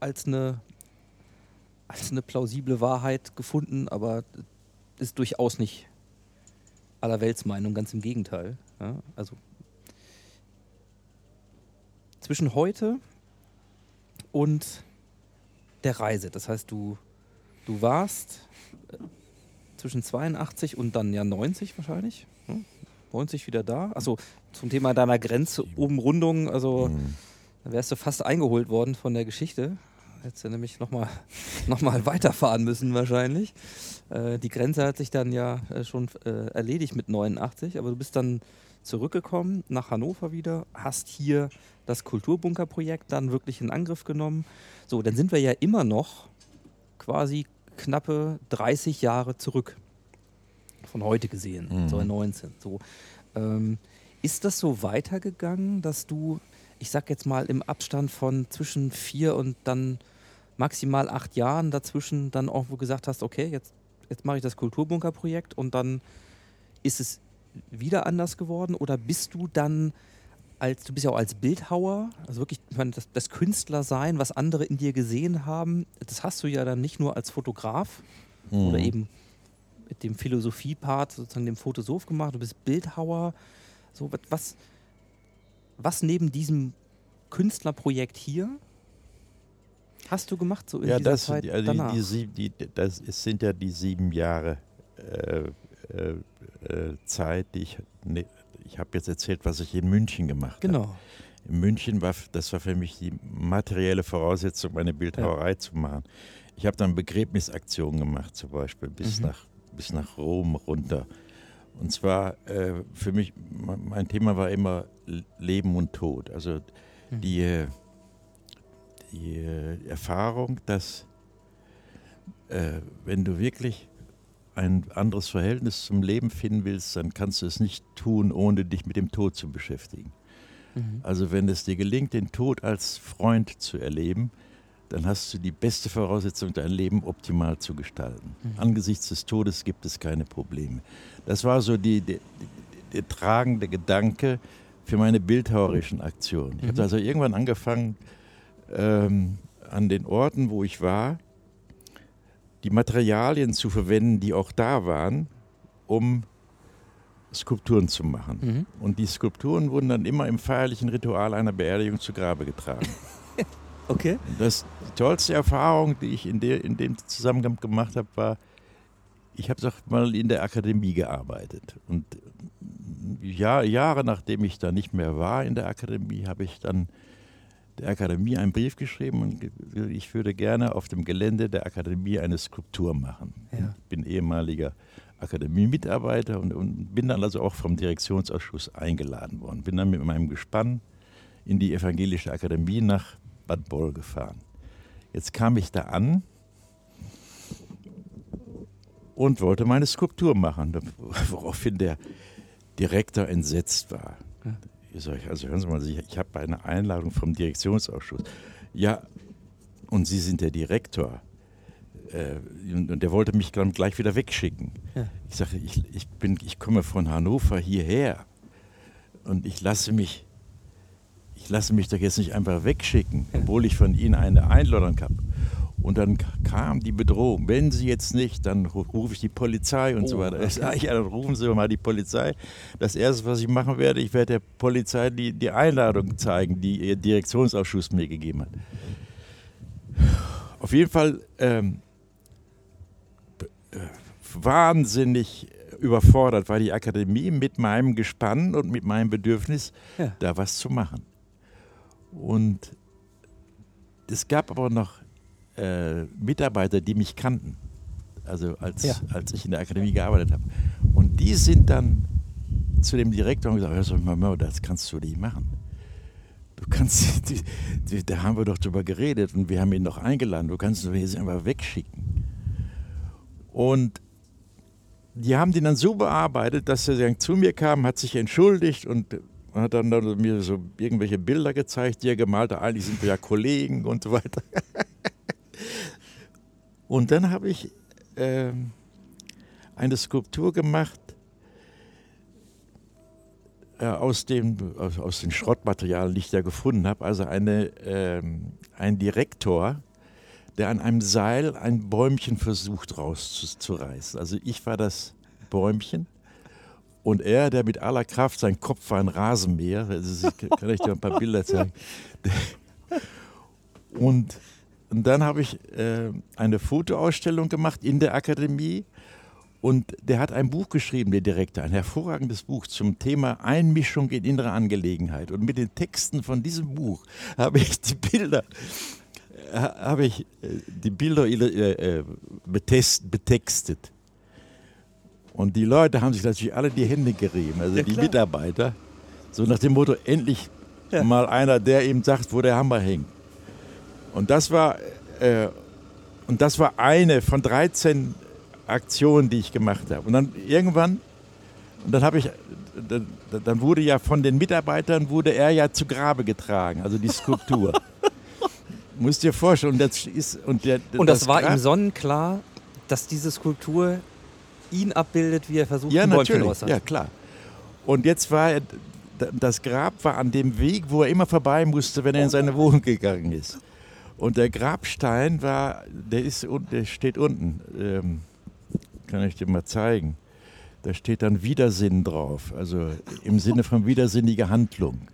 als eine, als eine plausible Wahrheit gefunden, aber ist durchaus nicht aller Weltsmeinung, ganz im Gegenteil. Ja? Also zwischen heute und der Reise. Das heißt, du, du warst äh, zwischen 82 und dann ja 90 wahrscheinlich. Hm? 90 wieder da. Achso, zum Thema deiner Grenzumrundung, also mhm. da wärst du fast eingeholt worden von der Geschichte. Hättest du nämlich nochmal noch mal weiterfahren müssen wahrscheinlich. Äh, die Grenze hat sich dann ja äh, schon äh, erledigt mit 89, aber du bist dann zurückgekommen nach Hannover wieder, hast hier das Kulturbunkerprojekt dann wirklich in Angriff genommen. So, dann sind wir ja immer noch quasi knappe 30 Jahre zurück. Von heute gesehen, mhm. 2019. So, ähm, ist das so weitergegangen, dass du, ich sag jetzt mal, im Abstand von zwischen vier und dann maximal acht Jahren dazwischen dann auch gesagt hast, okay, jetzt, jetzt mache ich das Kulturbunkerprojekt und dann ist es wieder anders geworden oder bist du dann als du bist ja auch als Bildhauer, also wirklich meine, das, das Künstlersein, was andere in dir gesehen haben, das hast du ja dann nicht nur als Fotograf mhm. oder eben mit dem Philosophie-Part, sozusagen dem Photosoph gemacht, du bist Bildhauer. So, was, was neben diesem Künstlerprojekt hier hast du gemacht so in ja, dieser das, Zeit die, also danach? Die, die, das sind ja die sieben Jahre äh, äh, äh, Zeit, die ich, ne, ich habe jetzt erzählt, was ich in München gemacht genau. habe. In München war das war für mich die materielle Voraussetzung, meine Bildhauerei ja. zu machen. Ich habe dann Begräbnisaktionen gemacht, zum Beispiel bis, mhm. nach, bis nach Rom runter. Und zwar äh, für mich, mein Thema war immer Leben und Tod. Also mhm. die, die Erfahrung, dass äh, wenn du wirklich ein anderes Verhältnis zum Leben finden willst, dann kannst du es nicht tun, ohne dich mit dem Tod zu beschäftigen. Mhm. Also wenn es dir gelingt, den Tod als Freund zu erleben, dann hast du die beste Voraussetzung, dein Leben optimal zu gestalten. Mhm. Angesichts des Todes gibt es keine Probleme. Das war so die, die, die, der tragende Gedanke für meine bildhauerischen Aktionen. Ich habe mhm. also irgendwann angefangen, ähm, an den Orten, wo ich war, die Materialien zu verwenden, die auch da waren, um Skulpturen zu machen. Mhm. Und die Skulpturen wurden dann immer im feierlichen Ritual einer Beerdigung zu Grabe getragen. okay. Das, die tollste Erfahrung, die ich in, der, in dem Zusammenhang gemacht habe, war, ich habe mal in der Akademie gearbeitet. Und Jahr, Jahre nachdem ich da nicht mehr war in der Akademie, habe ich dann der Akademie einen Brief geschrieben und ich würde gerne auf dem Gelände der Akademie eine Skulptur machen. Ja. Ich bin ehemaliger Akademie-Mitarbeiter und, und, bin dann also auch vom Direktionsausschuss eingeladen worden. Bin dann mit meinem Gespann in die Evangelische Akademie nach Bad Boll gefahren. Jetzt kam ich da an und wollte meine Skulptur machen, woraufhin der Direktor entsetzt war. Ja. Also hören Sie mal, ich, ich habe eine Einladung vom Direktionsausschuss. Ja, und Sie sind der Direktor. Äh, und der wollte mich dann gleich wieder wegschicken. Ja. Ich sage, ich, ich, ich komme von Hannover hierher und ich lasse mich, ich lasse mich doch jetzt nicht einfach wegschicken, obwohl ich von Ihnen eine Einladung habe. Und dann kam die Bedrohung. Wenn Sie jetzt nicht, dann rufe ich die Polizei und oh, so weiter. Ich sage, ja, dann rufen Sie mal die Polizei. Das Erste, was ich machen werde, ich werde der Polizei die, die Einladung zeigen, die Ihr Direktionsausschuss mir gegeben hat. Auf jeden Fall ähm, wahnsinnig überfordert war die Akademie mit meinem Gespann und mit meinem Bedürfnis, ja. da was zu machen. Und es gab aber noch äh, Mitarbeiter, die mich kannten, also als, ja. als ich in der Akademie gearbeitet habe. Und die sind dann zu dem Direktor und gesagt, mal, das kannst du nicht machen. Du kannst, die, die, da haben wir doch drüber geredet und wir haben ihn doch eingeladen, du kannst ihn jetzt einfach wegschicken. Und die haben den dann so bearbeitet, dass er dann zu mir kam, hat sich entschuldigt und hat dann mir so irgendwelche Bilder gezeigt, die er gemalt hat. Eigentlich sind wir ja Kollegen und so weiter. Und dann habe ich äh, eine Skulptur gemacht äh, aus, dem, aus, aus den Schrottmaterialien, die ich da gefunden habe. Also eine, äh, ein Direktor, der an einem Seil ein Bäumchen versucht rauszureißen. Also ich war das Bäumchen und er, der mit aller Kraft, sein Kopf war ein Rasenmäher, also kann ich dir ein paar Bilder zeigen. Und und dann habe ich äh, eine Fotoausstellung gemacht in der Akademie. Und der hat ein Buch geschrieben, der Direktor, ein hervorragendes Buch zum Thema Einmischung in innere Angelegenheit. Und mit den Texten von diesem Buch habe ich die Bilder, äh, habe ich äh, die Bilder äh, betest, betextet. Und die Leute haben sich natürlich alle die Hände gerieben, also ja, die Mitarbeiter. So nach dem Motto, endlich ja. mal einer, der ihm sagt, wo der Hammer hängt. Und das war, äh, und das war eine von 13 Aktionen, die ich gemacht habe. Und dann irgendwann, und dann habe ich, dann, dann, wurde ja von den Mitarbeitern, wurde er ja zu Grabe getragen, also die Skulptur. Musst dir vorstellen. Und das, ist, und der, und das, das war Grab, ihm sonnenklar, dass diese Skulptur ihn abbildet, wie er versucht, ja, natürlich, Ja, klar. Und jetzt war er, das Grab war an dem Weg, wo er immer vorbei musste, wenn er in seine Wohnung gegangen ist. Und der Grabstein war, der, ist, der steht unten. Ähm, kann ich dir mal zeigen. Da steht dann Widersinn drauf, also im Sinne von widersinniger Handlung.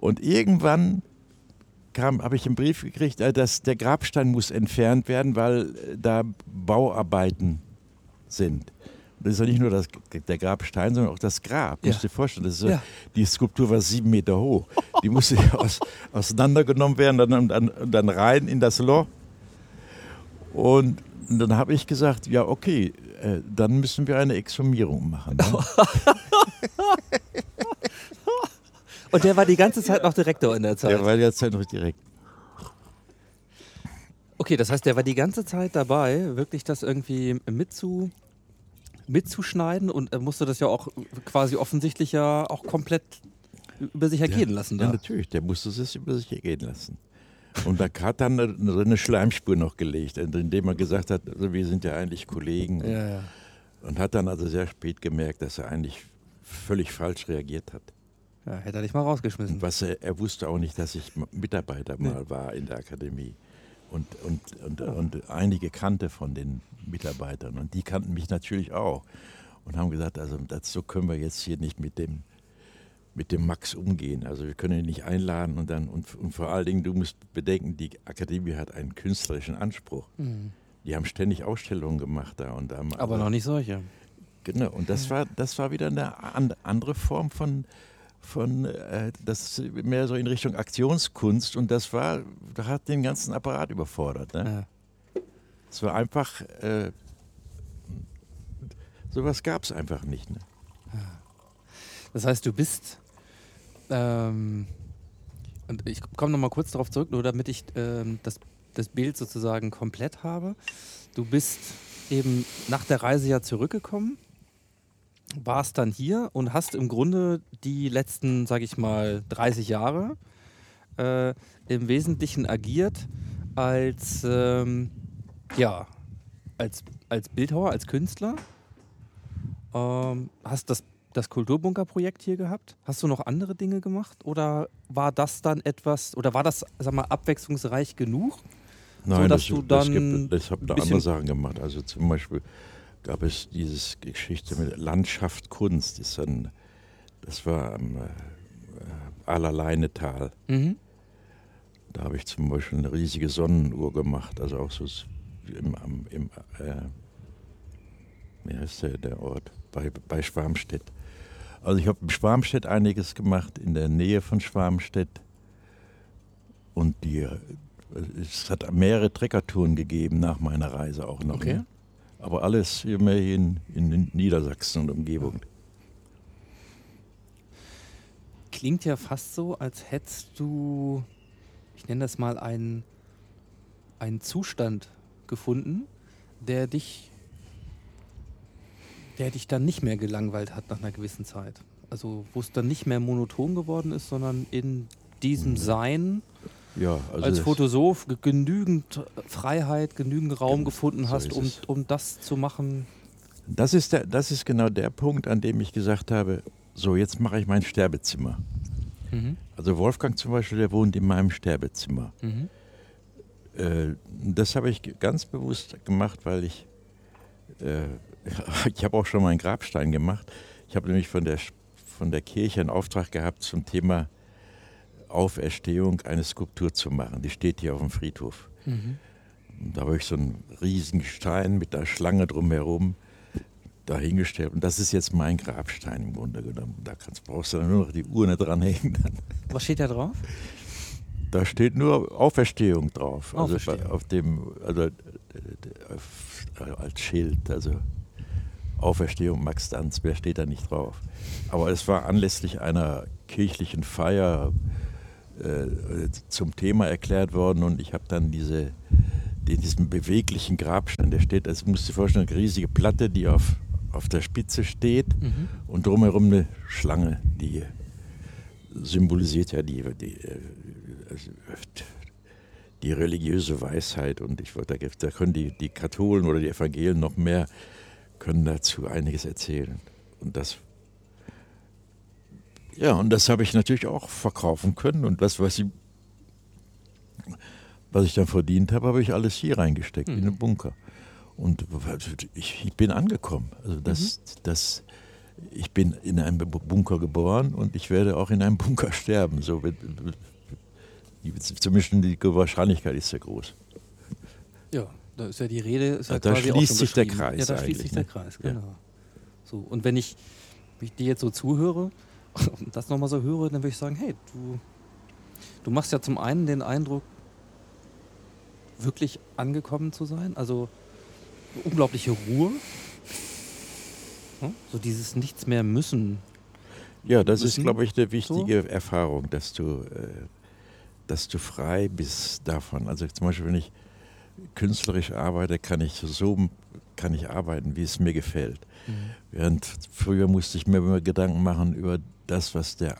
Und irgendwann habe ich einen Brief gekriegt, äh, dass der Grabstein muss entfernt werden, weil äh, da Bauarbeiten sind. Das ist ja nicht nur das, der Grabstein, sondern auch das Grab. Ja. Musst du dir vorstellen, das ist, ja. die Skulptur war sieben Meter hoch. Die musste aus, auseinandergenommen werden, dann, dann, dann rein in das Loch. Und dann habe ich gesagt, ja okay, äh, dann müssen wir eine Exhumierung machen. Ne? Und der war die ganze Zeit noch Direktor in der Zeit? Der war die ganze Zeit noch Direktor. Okay, das heißt, der war die ganze Zeit dabei, wirklich das irgendwie mitzu, mitzuschneiden und er musste das ja auch quasi offensichtlich ja auch komplett über sich ergehen lassen. Ja, Da. natürlich, der musste es über sich ergehen lassen. Und da hat dann eine, so eine Schleimspur noch gelegt, indem er gesagt hat, also wir sind ja eigentlich Kollegen. Und, Ja, ja. und hat dann also sehr spät gemerkt, dass er eigentlich völlig falsch reagiert hat. ja, hätte er dich mal rausgeschmissen. Und was er, er wusste auch nicht, dass ich Mitarbeiter Nee. mal war in der Akademie. Und, und, und, und einige kannte von den Mitarbeitern. Und die kannten mich natürlich auch. Und haben gesagt, also das, so können wir jetzt hier nicht mit dem, mit dem Max umgehen. Also wir können ihn nicht einladen und dann, und, und vor allen Dingen, du musst bedenken, die Akademie hat einen künstlerischen Anspruch. Mhm. Die haben ständig Ausstellungen gemacht da und da. Aber noch nicht solche. Genau, und das war, das war wieder eine an, andere Form von, von äh, das mehr so in Richtung Aktionskunst und das war, da hat den ganzen Apparat überfordert. Ne? Ja. Es war einfach, äh, sowas gab es einfach nicht. Ne? Das heißt, du bist. Ähm, und ich komme nochmal kurz darauf zurück, nur damit ich ähm, das, das Bild sozusagen komplett habe. Du bist eben nach der Reise ja zurückgekommen, warst dann hier und hast im Grunde die letzten, sage ich mal, 30 Jahre äh, im Wesentlichen agiert als, ähm, ja, als, als Bildhauer, als Künstler. Ähm, hast das, das Kulturbunker-Projekt hier gehabt? Hast du noch andere Dinge gemacht? Oder war das dann etwas, oder war das, sag mal, abwechslungsreich genug? Nein, dass das, du das dann gibt, ich habe da andere Sachen gemacht. Also zum Beispiel gab es diese Geschichte mit Landschaft Kunst. Ist dann, das war am äh, Allerleinetal. Mhm. Da habe ich zum Beispiel eine riesige Sonnenuhr gemacht, also auch so im, im, äh, wie heißt der, der Ort? Bei, bei Schwarmstedt. Also ich habe in Schwarmstedt einiges gemacht, in der Nähe von Schwarmstedt. Und die, äh, es hat mehrere Treckertouren gegeben nach meiner Reise auch noch. Okay. Ne? Aber alles immer hier in, in Niedersachsen und Umgebung. Klingt ja fast so, als hättest du, ich nenne das mal, einen, einen Zustand gefunden, der dich, der dich dann nicht mehr gelangweilt hat nach einer gewissen Zeit. Also wo es dann nicht mehr monoton geworden ist, sondern in diesem Sein Ja, also als ge- genügend Freiheit, genügend Raum Genau, gefunden so hast, ist um, um das zu machen. Das ist, der, das ist genau der Punkt, an dem ich gesagt habe, so jetzt mache ich mein Sterbezimmer. Mhm. Also Wolfgang zum Beispiel, der wohnt in meinem Sterbezimmer. Mhm. Äh, das habe ich ganz bewusst gemacht, weil ich, äh, ich habe auch schon mal einen Grabstein gemacht. Ich habe nämlich von der, von der Kirche einen Auftrag gehabt zum Thema Auferstehung eine Skulptur zu machen. Die steht hier auf dem Friedhof. Mhm. Und da habe ich so einen riesigen Stein mit einer Schlange drumherum dahingestellt. Und das ist jetzt mein Grabstein im Grunde genommen. Da kannst, brauchst du dann nur noch die Urne dranhängen. Was steht da drauf? Da steht nur Auferstehung drauf. Also Auferstehung. bei- auf dem, also äh, äh, als Schild, also Auferstehung Max Danz, wer steht da nicht drauf? Aber es war anlässlich einer kirchlichen Feier zum Thema erklärt worden und ich habe dann diese, diesen beweglichen Grabstein, der steht, das musst du dir vorstellen, eine riesige Platte, die auf, auf der Spitze steht Mhm. und drumherum eine Schlange, die symbolisiert ja die, die, äh, also, die religiöse Weisheit. Und ich wollte, da, da können die, die Katholen oder die Evangelien noch mehr, können dazu einiges erzählen. Und das, ja, und das habe ich natürlich auch verkaufen können. Und das, was ich, was ich dann verdient habe, habe ich alles hier reingesteckt, in den Bunker. Und ich, ich bin angekommen. Also das, das, ich bin in einem Bunker geboren und ich werde auch in einem Bunker sterben. So zumindest die Wahrscheinlichkeit ist sehr groß. Ja, da ist ja die Rede. Ist ja Da schließt sich der. Kreis Ja, da schließt sich der ne? Kreis, Ja. genau. So, und wenn ich, wenn ich dir jetzt so zuhöre das nochmal so höre, dann würde ich sagen, hey, du, du machst ja zum einen den Eindruck, wirklich angekommen zu sein, also unglaubliche Ruhe. Hm? So dieses Nichts mehr müssen. Ja, das ist, müssen. glaube ich, eine wichtige Erfahrung, dass du, äh, dass du frei bist davon. Also zum Beispiel, wenn ich, künstlerisch arbeite, kann ich so kann ich arbeiten, wie es mir gefällt. Während früher musste ich mir immer Gedanken machen über das, was der,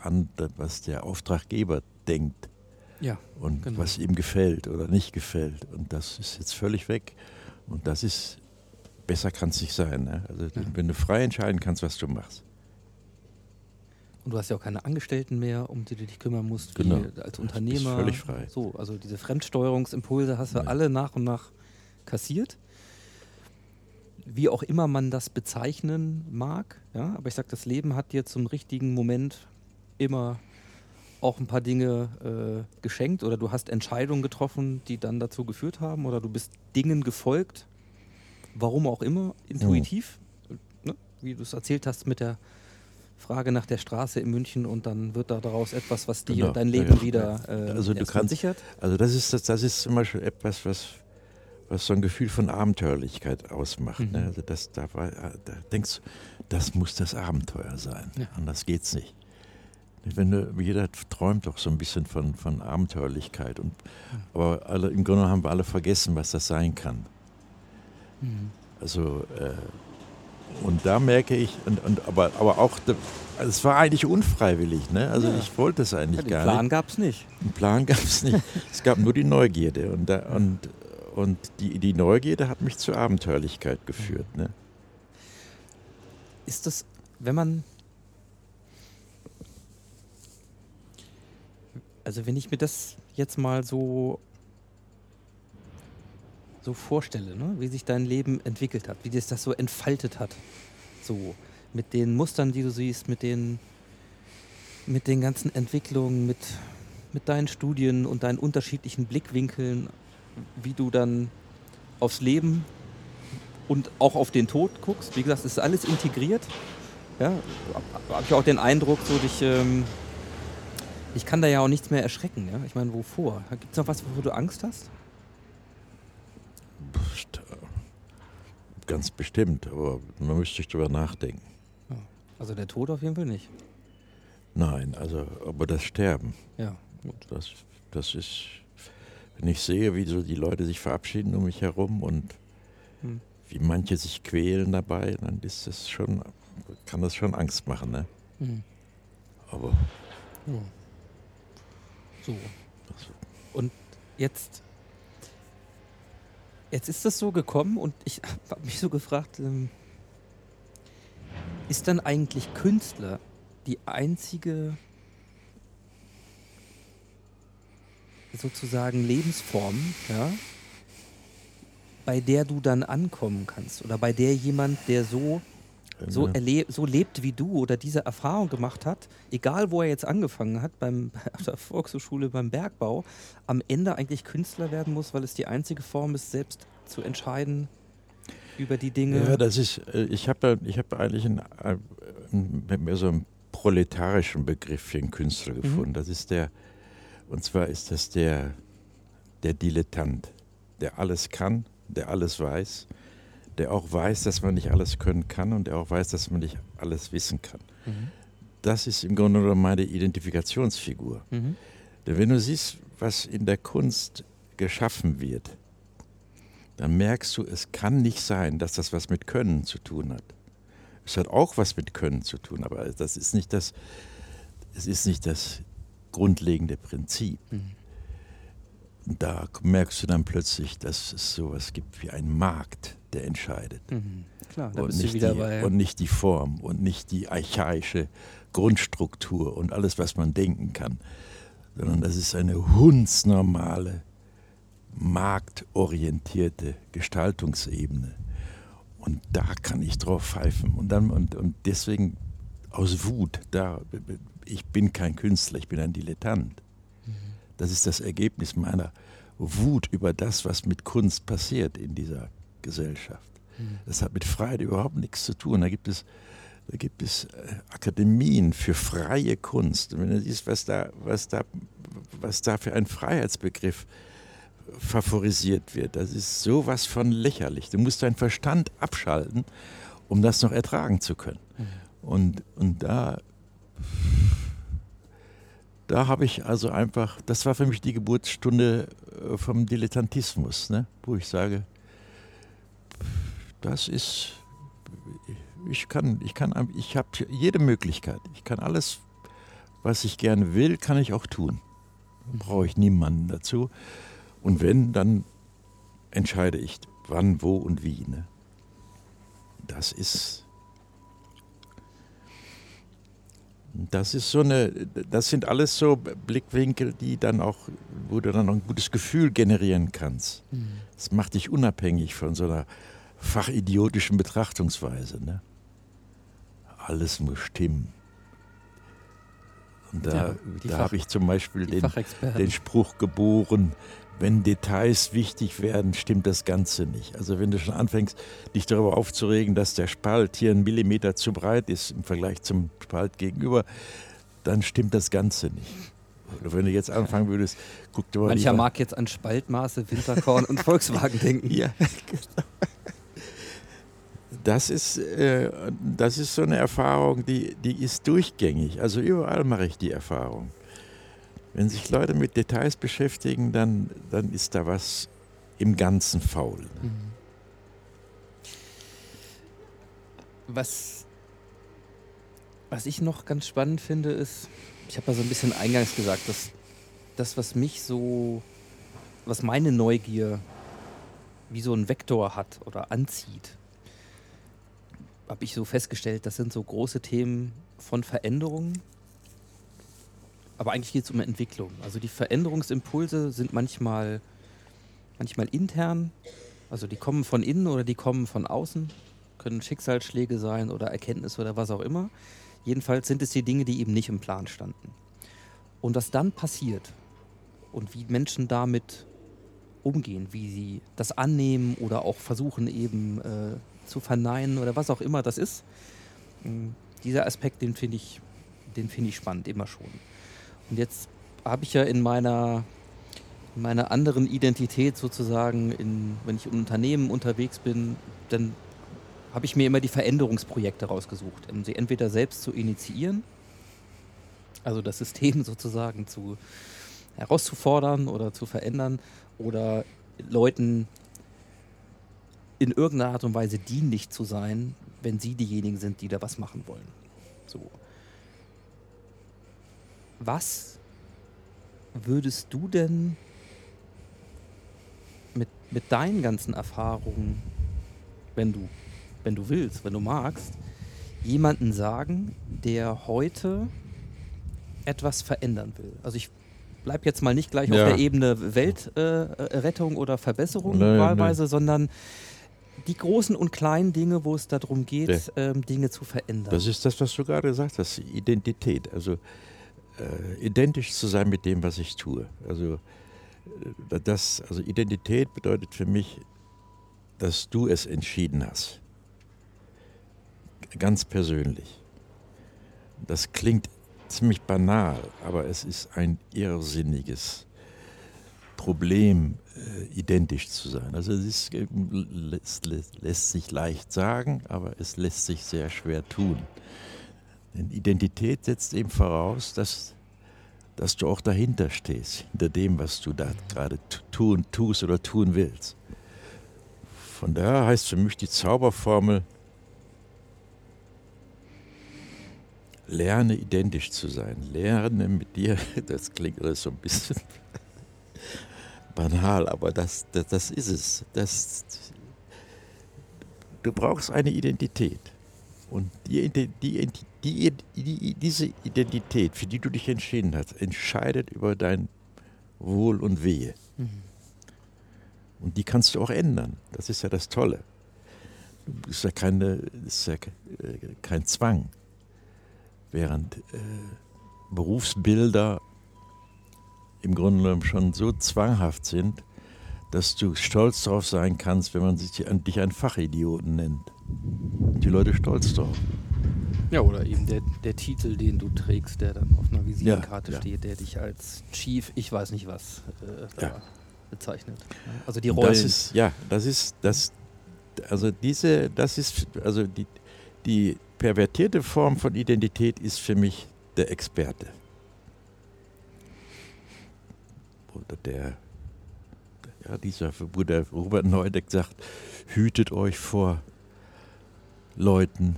was der Auftraggeber denkt Ja, und Genau. was ihm gefällt oder nicht gefällt. Und das ist jetzt völlig weg. Und das ist, besser kann es nicht sein. Ne? Also wenn du frei entscheiden kannst, was du machst. Und du hast ja auch keine Angestellten mehr, um die du dich kümmern musst, Genau. als Unternehmer. völlig frei. So, also diese Fremdsteuerungsimpulse hast du Ja. alle nach und nach kassiert. Wie auch immer man das bezeichnen mag, ja, aber ich sag, das Leben hat dir zum richtigen Moment immer auch ein paar Dinge äh, geschenkt oder du hast Entscheidungen getroffen, die dann dazu geführt haben oder du bist Dingen gefolgt, warum auch immer, intuitiv, ne? wie du es erzählt hast mit der Frage nach der Straße in München und dann wird da daraus etwas, was dir Genau, dein ja, Leben ja. wieder äh, Also du kannst- sichert. Also das ist, das, das ist zum Beispiel etwas, was, was so ein Gefühl von Abenteuerlichkeit ausmacht. Mhm. Ne? Also das, da, war, da denkst du, das muss das Abenteuer sein. Ja. Anders geht's nicht. Wenn du, jeder träumt doch so ein bisschen von, von Abenteuerlichkeit. Und, aber alle, im Grunde haben wir alle vergessen, was das sein kann. Mhm. Also äh, und da merke ich, und, und, aber, aber auch, also es war eigentlich unfreiwillig. Ne? Also Ja. ich wollte es eigentlich Ja, gar Plan nicht. gab es nicht. Einen Plan gab es nicht. es gab nur die Neugierde. Und, da, und, und die, die Neugierde hat mich zur Abenteuerlichkeit geführt. Ne? Ist das, wenn man. Also, wenn ich mir das jetzt mal so. so vorstelle, ne? wie sich dein Leben entwickelt hat, wie sich das so entfaltet hat. So, mit den Mustern, die du siehst, mit den. mit den ganzen Entwicklungen, mit, mit deinen Studien und deinen unterschiedlichen Blickwinkeln, wie du dann aufs Leben und auch auf den Tod guckst. Wie gesagt, es ist alles integriert. Ja, habe ich auch den Eindruck, so dich, ähm, ich kann da ja auch nichts mehr erschrecken. Ja? Ich meine, wovor? Gibt es noch was, wovor du Angst hast? Pst, Ganz bestimmt, aber man müsste sich drüber nachdenken. Also der Tod auf jeden Fall nicht. Nein, also aber das Sterben, Ja, gut. das, das ist, wenn ich sehe, wie so die Leute sich verabschieden um mich herum und Hm. wie manche sich quälen dabei, dann ist das schon, kann das schon Angst machen. Ne? Mhm. Aber Ja. So. das, Und jetzt, jetzt ist das so gekommen und ich habe mich so gefragt, ähm, ist dann eigentlich Künstler die einzige sozusagen Lebensform, ja, bei der du dann ankommen kannst oder bei der jemand, der so so, äh, erle so lebt wie du oder diese Erfahrung gemacht hat, egal wo er jetzt angefangen hat, beim, auf der Volkshochschule, beim Bergbau, am Ende eigentlich Künstler werden muss, weil es die einzige Form ist, selbst zu entscheiden über die Dinge. Ja, das ist, äh, ich habe ich hab eigentlich einen, äh, einen, so einen proletarischen Begriff für einen Künstler Mhm. gefunden. Das ist der, und zwar ist das der, der Dilettant, der alles kann, der alles weiß, der auch weiß, dass man nicht alles können kann und der auch weiß, dass man nicht alles wissen kann. Mhm. Das ist im Grunde genommen meine Identifikationsfigur. Mhm. Denn wenn du siehst, was in der Kunst geschaffen wird, dann merkst du, es kann nicht sein, dass das was mit Können zu tun hat. Es hat auch was mit Können zu tun, aber das ist nicht das, es ist nicht das grundlegende Prinzip. Mhm. Da merkst du dann plötzlich, dass es sowas gibt wie einen Markt, der entscheidet. Mhm. Klar, da Und nicht, die, und nicht die Form und nicht die archaische Grundstruktur und alles, was man denken kann, sondern das ist eine hundsnormale, marktorientierte Gestaltungsebene. Und da kann ich drauf pfeifen. Und, dann, und, und deswegen aus Wut, da, ich bin kein Künstler, ich bin ein Dilettant. Das ist das Ergebnis meiner Wut über das, was mit Kunst passiert in dieser Gesellschaft. Das hat mit Freiheit überhaupt nichts zu tun. Da gibt es, da gibt es äh, Akademien für freie Kunst. Und wenn du siehst, was da, was, da, was da für ein Freiheitsbegriff favorisiert wird, das ist sowas von lächerlich. Du musst deinen Verstand abschalten, um das noch ertragen zu können. Und, und da da habe ich also einfach, das war für mich die Geburtsstunde äh, vom Dilettantismus, ne? wo ich sage, das ist, ich kann, ich kann, ich habe jede Möglichkeit. Ich kann alles, was ich gerne will, kann ich auch tun. Brauche ich niemanden dazu. Und wenn, dann entscheide ich, wann, wo und wie. Ne? Das ist Das ist so eine, das sind alles so Blickwinkel, die dann auch, wo du dann auch ein gutes Gefühl generieren kannst. Mhm. Das macht dich unabhängig von so einer fachidiotischen Betrachtungsweise. Ne? Alles muss stimmen. Und da, ja, da habe ich zum Beispiel den, den Spruch geboren, wenn Details wichtig werden, stimmt das Ganze nicht. Also wenn du schon anfängst, dich darüber aufzuregen, dass der Spalt hier einen Millimeter zu breit ist im Vergleich zum Spalt gegenüber, dann stimmt das Ganze nicht. Oder wenn du jetzt anfangen würdest, guck dir mal. Mancher mag jetzt an Spaltmaße, Winterkorn und Volkswagen denken. Ja, genau. Das ist, äh, das ist so eine Erfahrung, die, die ist durchgängig. Also überall mache ich die Erfahrung. Wenn sich Leute mit Details beschäftigen, dann, dann ist da was im Ganzen faul. Mhm. Was, was ich noch ganz spannend finde, ist, ich habe ja so ein bisschen eingangs gesagt, dass das, was mich so, was meine Neugier wie so ein Vektor hat oder anzieht, habe ich so festgestellt, das sind so große Themen von Veränderungen, aber eigentlich geht es um Entwicklung. Also die Veränderungsimpulse sind manchmal, manchmal intern, also die kommen von innen oder die kommen von außen, können Schicksalsschläge sein oder Erkenntnisse oder was auch immer. Jedenfalls sind es die Dinge, die eben nicht im Plan standen. Und was dann passiert und wie Menschen damit umgehen, wie sie das annehmen oder auch versuchen eben äh, zu verneinen oder was auch immer das ist, dieser Aspekt, den finde ich, den finde ich spannend, immer schon. Und jetzt habe ich ja in meiner, in meiner anderen Identität sozusagen, in, wenn ich in Unternehmen unterwegs bin, dann habe ich mir immer die Veränderungsprojekte rausgesucht, um sie entweder selbst zu initiieren, also das System sozusagen zu herauszufordern oder zu verändern oder Leuten in irgendeiner Art und Weise dienlich zu sein, wenn sie diejenigen sind, die da was machen wollen. So was würdest du denn mit, mit deinen ganzen Erfahrungen, wenn du, wenn du willst, wenn du magst, jemanden sagen, der heute etwas verändern will? Also ich bleibe jetzt mal nicht gleich ja. auf der Ebene Weltrettung äh, oder Verbesserung nein, wahlweise, nein. sondern die großen und kleinen Dinge, wo es darum geht, ja. ähm, Dinge zu verändern. Das ist das, was du gerade gesagt hast, Identität. Also äh, identisch zu sein mit dem, was ich tue. Also, äh, das, also Identität bedeutet für mich, dass du es entschieden hast. Ganz persönlich. Das klingt ziemlich banal, aber es ist ein irrsinniges Problem, äh, identisch zu sein. Also es ist, äh, lässt, lässt sich leicht sagen, aber es lässt sich sehr schwer tun. Denn Identität setzt eben voraus, dass, dass du auch dahinter stehst, hinter dem, was du da gerade tun, tust oder tun willst. Von daher heißt für mich die Zauberformel, lerne identisch zu sein. Lerne mit dir, das klingt alles so ein bisschen banal, aber das, das, das ist es. Das, du brauchst eine Identität. Und die, die, die, die, diese Identität, für die du dich entschieden hast, entscheidet über dein Wohl und Wehe. Mhm. Und die kannst du auch ändern. Das ist ja das Tolle. Das ist ja, keine, ist ja äh, kein Zwang. Während äh, Berufsbilder im Grunde genommen schon so zwanghaft sind, dass du stolz darauf sein kannst, wenn man sich, dich einen Fachidioten nennt. Die Leute stolz drauf. Ja, oder eben der, der Titel, den du trägst, der dann auf einer Visitenkarte ja, ja. steht, der dich als Chief, ich weiß nicht was, äh, ja. bezeichnet. Also die Rollen. Das ist, ja, das ist, das, also diese, das ist, also die, die pervertierte Form von Identität ist für mich der Experte. Oder der, ja, dieser, wo der Robert Neudeck sagt, hütet euch vor Leuten,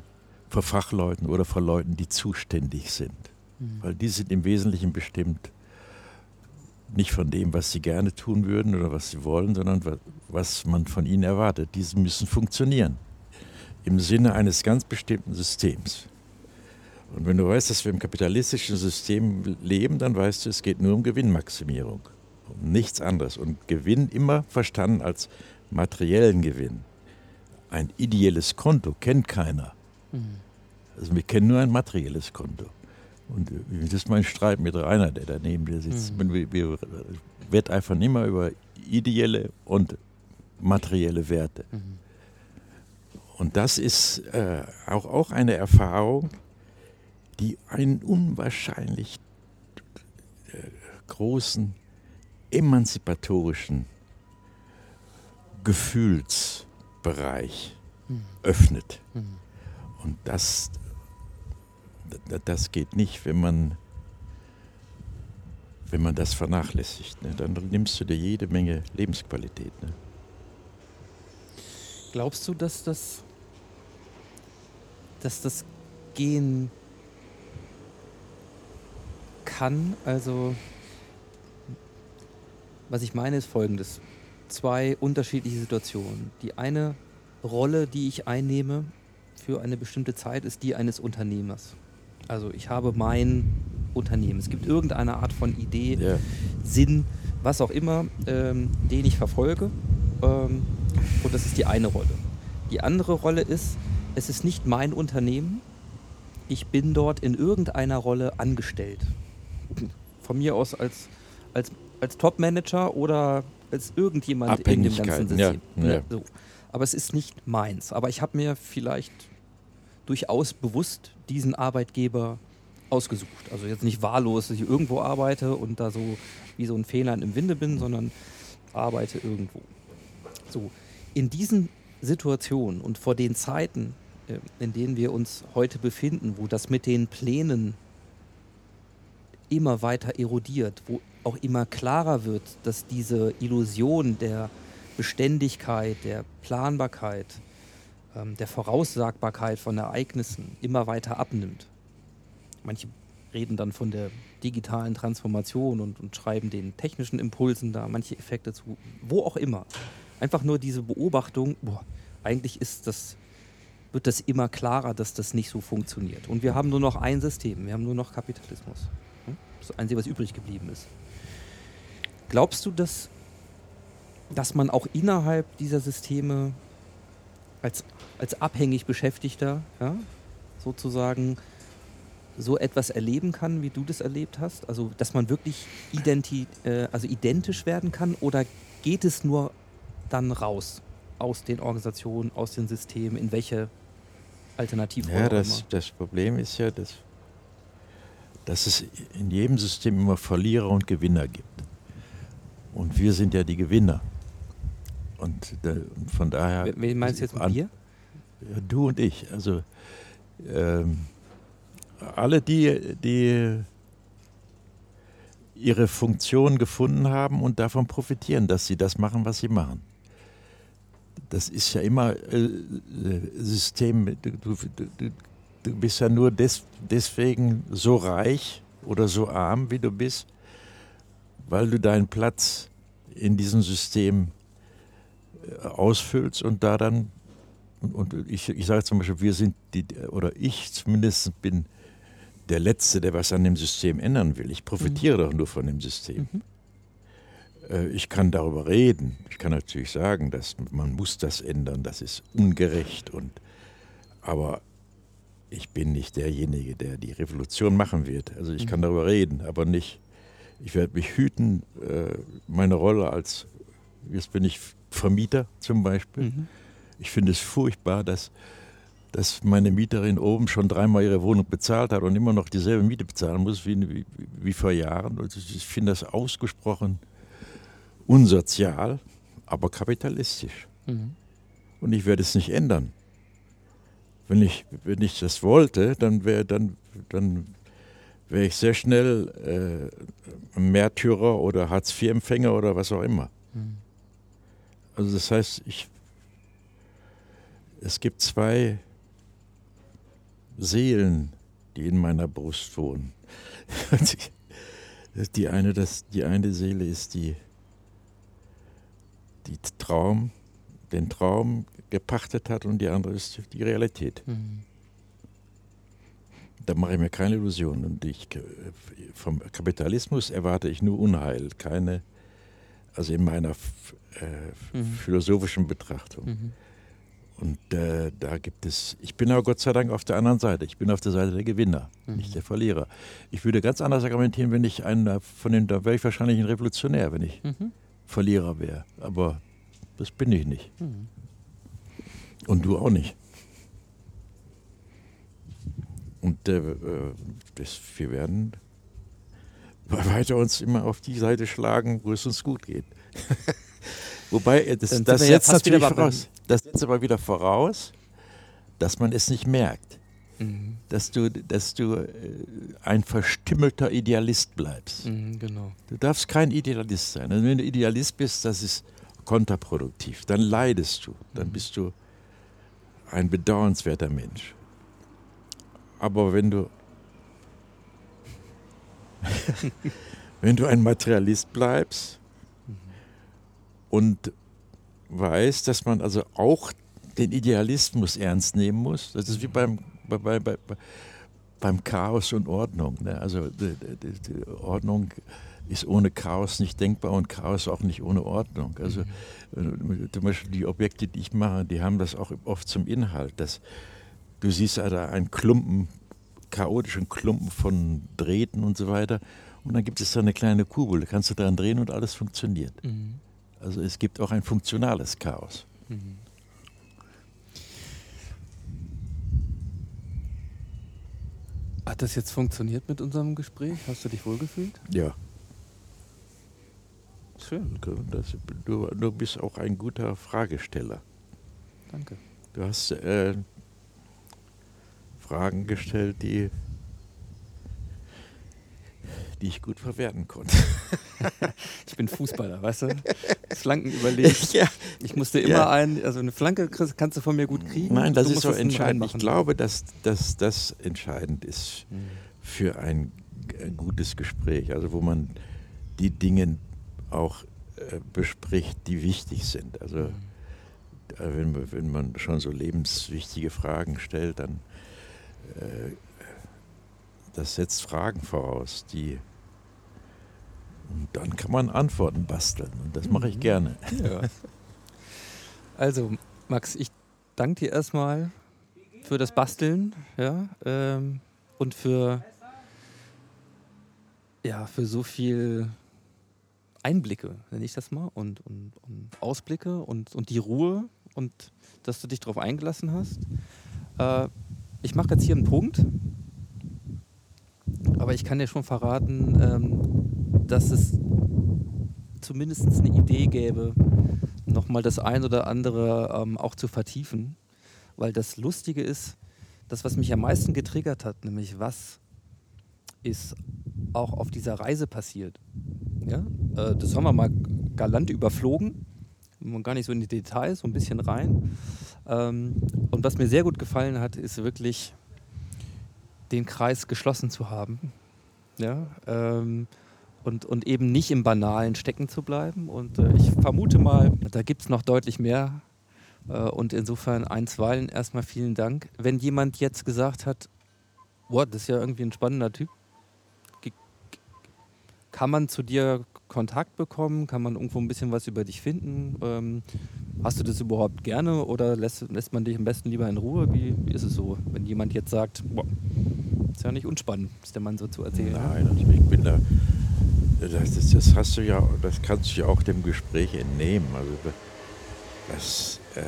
vor Fachleuten oder vor Leuten, die zuständig sind. Mhm. Weil die sind im Wesentlichen bestimmt nicht von dem, was sie gerne tun würden oder was sie wollen, sondern was man von ihnen erwartet. Diese müssen funktionieren im Sinne eines ganz bestimmten Systems. Und wenn du weißt, dass wir im kapitalistischen System leben, dann weißt du, es geht nur um Gewinnmaximierung, nichts anderes. Und Gewinn immer verstanden als materiellen Gewinn. Ein ideelles Konto kennt keiner. Mhm. Also wir kennen nur ein materielles Konto. Und das ist mein Streit mit Rainer, der daneben dir sitzt. Mhm. Wir, wir wetteifern immer über ideelle und materielle Werte. Mhm. Und das ist äh, auch, auch eine Erfahrung, die einen unwahrscheinlich äh, großen emanzipatorischen Gefühlsbereich mhm. öffnet. Mhm. Und das, das geht nicht, wenn man, wenn man das vernachlässigt. Ne? Dann nimmst du dir jede Menge Lebensqualität. Ne? Glaubst du, dass das, dass das gehen kann? Also, was ich meine, ist folgendes. Zwei unterschiedliche Situationen. Die eine Rolle, die ich einnehme für eine bestimmte Zeit, ist die eines Unternehmers. Also ich habe mein Unternehmen. Es gibt irgendeine Art von Idee, yeah. Sinn, was auch immer, ähm, den ich verfolge. Ähm, und das ist die eine Rolle. Die andere Rolle ist, es ist nicht mein Unternehmen. Ich bin dort in irgendeiner Rolle angestellt. Von mir aus als, als, als Top-Manager oder als irgendjemand in dem ganzen System. Ja, ja. So. Aber es ist nicht meins. Aber ich habe mir vielleicht durchaus bewusst diesen Arbeitgeber ausgesucht. Also jetzt nicht wahllos, dass ich irgendwo arbeite und da so wie so ein Fehler im Winde bin, sondern arbeite irgendwo. So, in diesen Situationen und vor den Zeiten, äh, in denen wir uns heute befinden, wo das mit den Plänen immer weiter erodiert, wo auch immer klarer wird, dass diese Illusion der Beständigkeit, der Planbarkeit, ähm, der Voraussagbarkeit von Ereignissen immer weiter abnimmt. Manche reden dann von der digitalen Transformation und, und schreiben den technischen Impulsen da manche Effekte zu, wo auch immer. Einfach nur diese Beobachtung, boah, eigentlich ist das, wird das immer klarer, dass das nicht so funktioniert. Und wir haben nur noch ein System, wir haben nur noch Kapitalismus. Hm? Das Einzige, was übrig geblieben ist. Glaubst du, dass, dass man auch innerhalb dieser Systeme als, als abhängig Beschäftigter ja, sozusagen so etwas erleben kann, wie du das erlebt hast? Also, dass man wirklich identi äh, also identisch werden kann? Oder geht es nur dann raus aus den Organisationen, aus den Systemen, in welche Alternativrolle Ja, das, das Problem ist ja, dass, dass es in jedem System immer Verlierer und Gewinner gibt. Und wir sind ja die Gewinner. Und, da, und von daher. Wen meinst du jetzt mit wir? Ja, du und ich. Also ähm, alle, die, die ihre Funktion gefunden haben und davon profitieren, dass sie das machen, was sie machen das ist ja immer äh, System. Du, du, du, bist ja nur des, deswegen so reich oder so arm, wie du bist, weil du deinen Platz in diesem System äh, ausfüllst und da dann, und, und ich, ich sage zum Beispiel, wir sind die, oder ich zumindest bin der Letzte, der was an dem System ändern will. Ich profitiere mhm. doch nur von dem System. Mhm. Äh, ich kann darüber reden. Ich kann natürlich sagen, dass man muss das ändern, das ist ungerecht. Und, aber ich bin nicht derjenige, der die Revolution machen wird. Also ich kann mhm. darüber reden, aber nicht. Ich werde mich hüten, äh, meine Rolle als, jetzt bin ich Vermieter zum Beispiel. Mhm. Ich finde es furchtbar, dass, dass meine Mieterin oben schon dreimal ihre Wohnung bezahlt hat und immer noch dieselbe Miete bezahlen muss wie, wie, wie vor Jahren. Und ich finde das ausgesprochen unsozial, aber kapitalistisch. Mhm. Und ich werde es nicht ändern. Wenn ich, wenn ich das wollte, dann wäre dann, dann wäre ich sehr schnell äh, Märtyrer oder Hartz-IV-Empfänger oder was auch immer. Mhm. Also das heißt, ich, es gibt zwei Seelen, die in meiner Brust wohnen. die, eine, das, die eine Seele ist die, die Traum, den Traum gepachtet hat und die andere ist die Realität. Mhm. Da mache ich mir keine Illusionen. Und ich, vom Kapitalismus erwarte ich nur Unheil, keine, also in meiner äh, Mhm. philosophischen Betrachtung. Mhm. Und äh, da gibt es, ich bin aber Gott sei Dank auf der anderen Seite. Ich bin auf der Seite der Gewinner, Mhm. nicht der Verlierer. Ich würde ganz anders argumentieren, wenn ich einer von den, da wäre ich wahrscheinlich ein Revolutionär, wenn ich Mhm. Verlierer wäre. Aber das bin ich nicht. Mhm. Und du auch nicht. Und äh, das, wir werden weiter uns immer auf die Seite schlagen, wo es uns gut geht. Wobei, äh, das, das ja setzt wieder natürlich voraus, das setzt aber wieder voraus, dass man es nicht merkt, Mhm. dass du, dass du äh, ein verstümmelter Idealist bleibst. Mhm, genau. Du darfst kein Idealist sein. Also wenn du Idealist bist, das ist kontraproduktiv. Dann leidest du. Dann bist du ein bedauernswerter Mensch. Aber wenn du wenn du ein Materialist bleibst und weißt, dass man also auch den Idealismus ernst nehmen muss, das ist wie beim, bei, bei, bei, beim Chaos und Ordnung. Ne? Also die, die, die Ordnung ist ohne Chaos nicht denkbar und Chaos auch nicht ohne Ordnung. Also äh, zum Beispiel die Objekte, die ich mache, die haben das auch oft zum Inhalt. Dass du siehst da einen Klumpen, chaotischen Klumpen von Drähten und so weiter. Und dann gibt es da eine kleine Kugel, da kannst du dran drehen und alles funktioniert. Mhm. Also es gibt auch ein funktionales Chaos. Mhm. Hat das jetzt funktioniert mit unserem Gespräch? Hast du dich wohlgefühlt? Ja, Schön, du bist auch ein guter Fragesteller. danke. Du hast äh, Fragen gestellt, die, die ich gut verwerten konnte. Ich bin Fußballer, weißt du? Flanken überlegt. ja. Ich musste immer Ja. ein, also eine Flanke kannst du von mir gut kriegen. Nein, das ist so entscheidend. Ich glaube, dass, dass das entscheidend ist Mhm. für ein gutes Gespräch, also wo man die Dinge auch äh, bespricht, die wichtig sind. Also Mhm. wenn, man- wenn man schon so lebenswichtige Fragen stellt, dann das setzt Fragen voraus, die und dann kann man Antworten basteln und das mache ich Mhm. gerne. Ja. Also, Max, ich danke dir erstmal für das Basteln, ja, ähm, und für, ja, für so viel Einblicke, nenne ich das mal, und, und, und Ausblicke und, und die Ruhe und dass du dich darauf eingelassen hast. Äh, ich mache jetzt hier einen Punkt, aber ich kann dir schon verraten, ähm, dass es zumindest eine Idee gäbe, nochmal das ein oder andere ähm, auch zu vertiefen. Weil das Lustige ist, das, was mich am meisten getriggert hat, nämlich was ist auch auf dieser Reise passiert. Ja? Äh, das haben wir mal galant überflogen, gar nicht so in die Details, so ein bisschen rein. Ähm, und was mir sehr gut gefallen hat, ist wirklich den Kreis geschlossen zu haben. Ja? Ähm, und, und eben nicht im Banalen stecken zu bleiben. Und äh, ich vermute mal, da gibt es noch deutlich mehr. Äh, und insofern einstweilen erstmal vielen Dank. Wenn jemand jetzt gesagt hat, boah, das ist ja irgendwie ein spannender Typ, kann man zu dir Kontakt bekommen? Kann man irgendwo ein bisschen was über dich finden? Ähm, hast du das überhaupt gerne oder lässt, lässt man dich am besten lieber in Ruhe? Wie, wie ist es so, wenn jemand jetzt sagt, boah, ist ja nicht unspannend, ist der Mann so zu erzählen? Nein, also ich bin da. Das, das, das hast du ja, das kannst du ja auch dem Gespräch entnehmen. Also das, äh,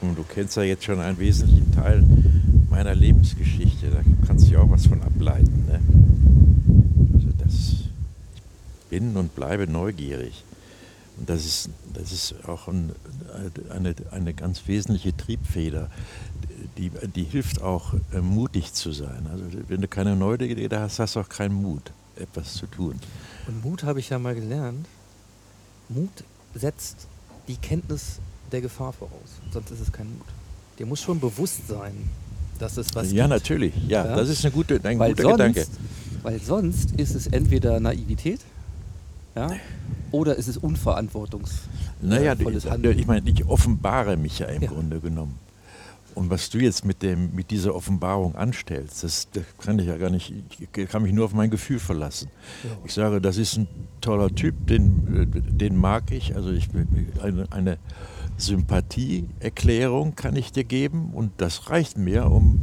und du kennst ja jetzt schon einen wesentlichen Teil meiner Lebensgeschichte. Da kannst du ja auch was von ableiten. Ne? Bin und bleibe neugierig. Und das ist, das ist auch ein, eine, eine ganz wesentliche Triebfeder, die, die hilft auch, äh, mutig zu sein. Also wenn du keine Neugierde hast, hast du auch keinen Mut, etwas zu tun. Und Mut habe ich ja mal gelernt. Mut setzt die Kenntnis der Gefahr voraus. Sonst ist es kein Mut. Dir muss schon bewusst sein, dass es was ja, gibt. natürlich. Ja, Ja. das ist eine gute, ein Weil guter sonst, Gedanke. weil sonst ist es entweder Naivität ja, oder ist es unverantwortungsvolles Naja, Handeln. ich meine, ich offenbare mich ja im Ja. Grunde genommen. Und was du jetzt mit, dem, mit dieser Offenbarung anstellst, das, das kann ich ja gar nicht, ich kann mich nur auf mein Gefühl verlassen. Ja. Ich sage, das ist ein toller Typ, den, den mag ich. Also ich, eine, eine Sympathieerklärung kann ich dir geben und das reicht mir, um,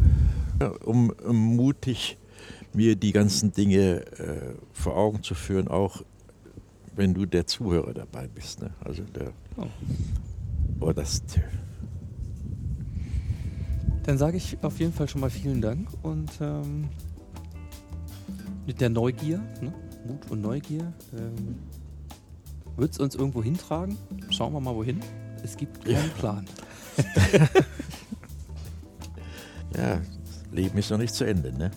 um, um mutig mir die ganzen Dinge äh, vor Augen zu führen, auch wenn du der Zuhörer dabei bist. Ne? Also der, Oh. oh, das, Dann sage ich auf jeden Fall schon mal vielen Dank und ähm, mit der Neugier, ne? Mut und Neugier, ähm, wird es uns irgendwo hintragen? Schauen wir mal wohin. Es gibt keinen Ja. Plan. ja, das Leben ist noch nicht zu Ende. Ne?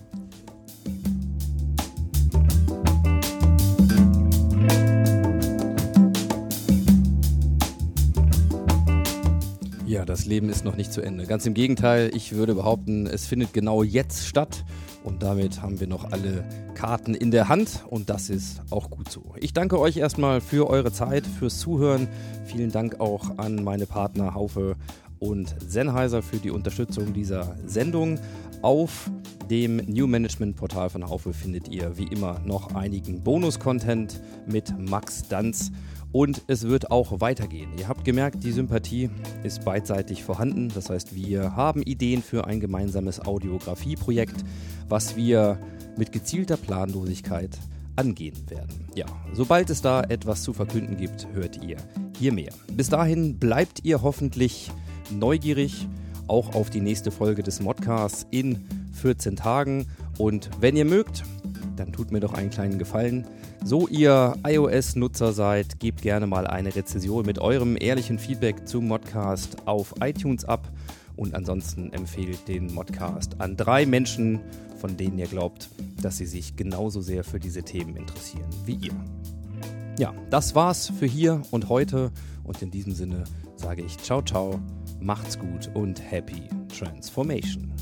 Das Leben ist noch nicht zu Ende. Ganz im Gegenteil, ich würde behaupten, es findet genau jetzt statt und damit haben wir noch alle Karten in der Hand und das ist auch gut so. Ich danke euch erstmal für eure Zeit, fürs Zuhören. Vielen Dank auch an meine Partner Haufe und Sennheiser für die Unterstützung dieser Sendung. Auf dem New Management Portal von Haufe findet ihr wie immer noch einigen Bonus-Content mit Max Danz. Und es wird auch weitergehen. Ihr habt gemerkt, die Sympathie ist beidseitig vorhanden. Das heißt, wir haben Ideen für ein gemeinsames Audiografieprojekt, was wir mit gezielter Planlosigkeit angehen werden. Ja, sobald es da etwas zu verkünden gibt, hört ihr hier mehr. Bis dahin bleibt ihr hoffentlich neugierig, auch auf die nächste Folge des Modcasts in 14 Tagen. Und wenn ihr mögt, dann tut mir doch einen kleinen Gefallen. So ihr iOS-Nutzer seid, gebt gerne mal eine Rezession mit eurem ehrlichen Feedback zum Modcast auf iTunes ab. Und ansonsten empfehlt den Modcast an drei Menschen, von denen ihr glaubt, dass sie sich genauso sehr für diese Themen interessieren wie ihr. Ja, das war's für hier und heute. Und in diesem Sinne sage ich ciao, ciao, macht's gut und happy transformation.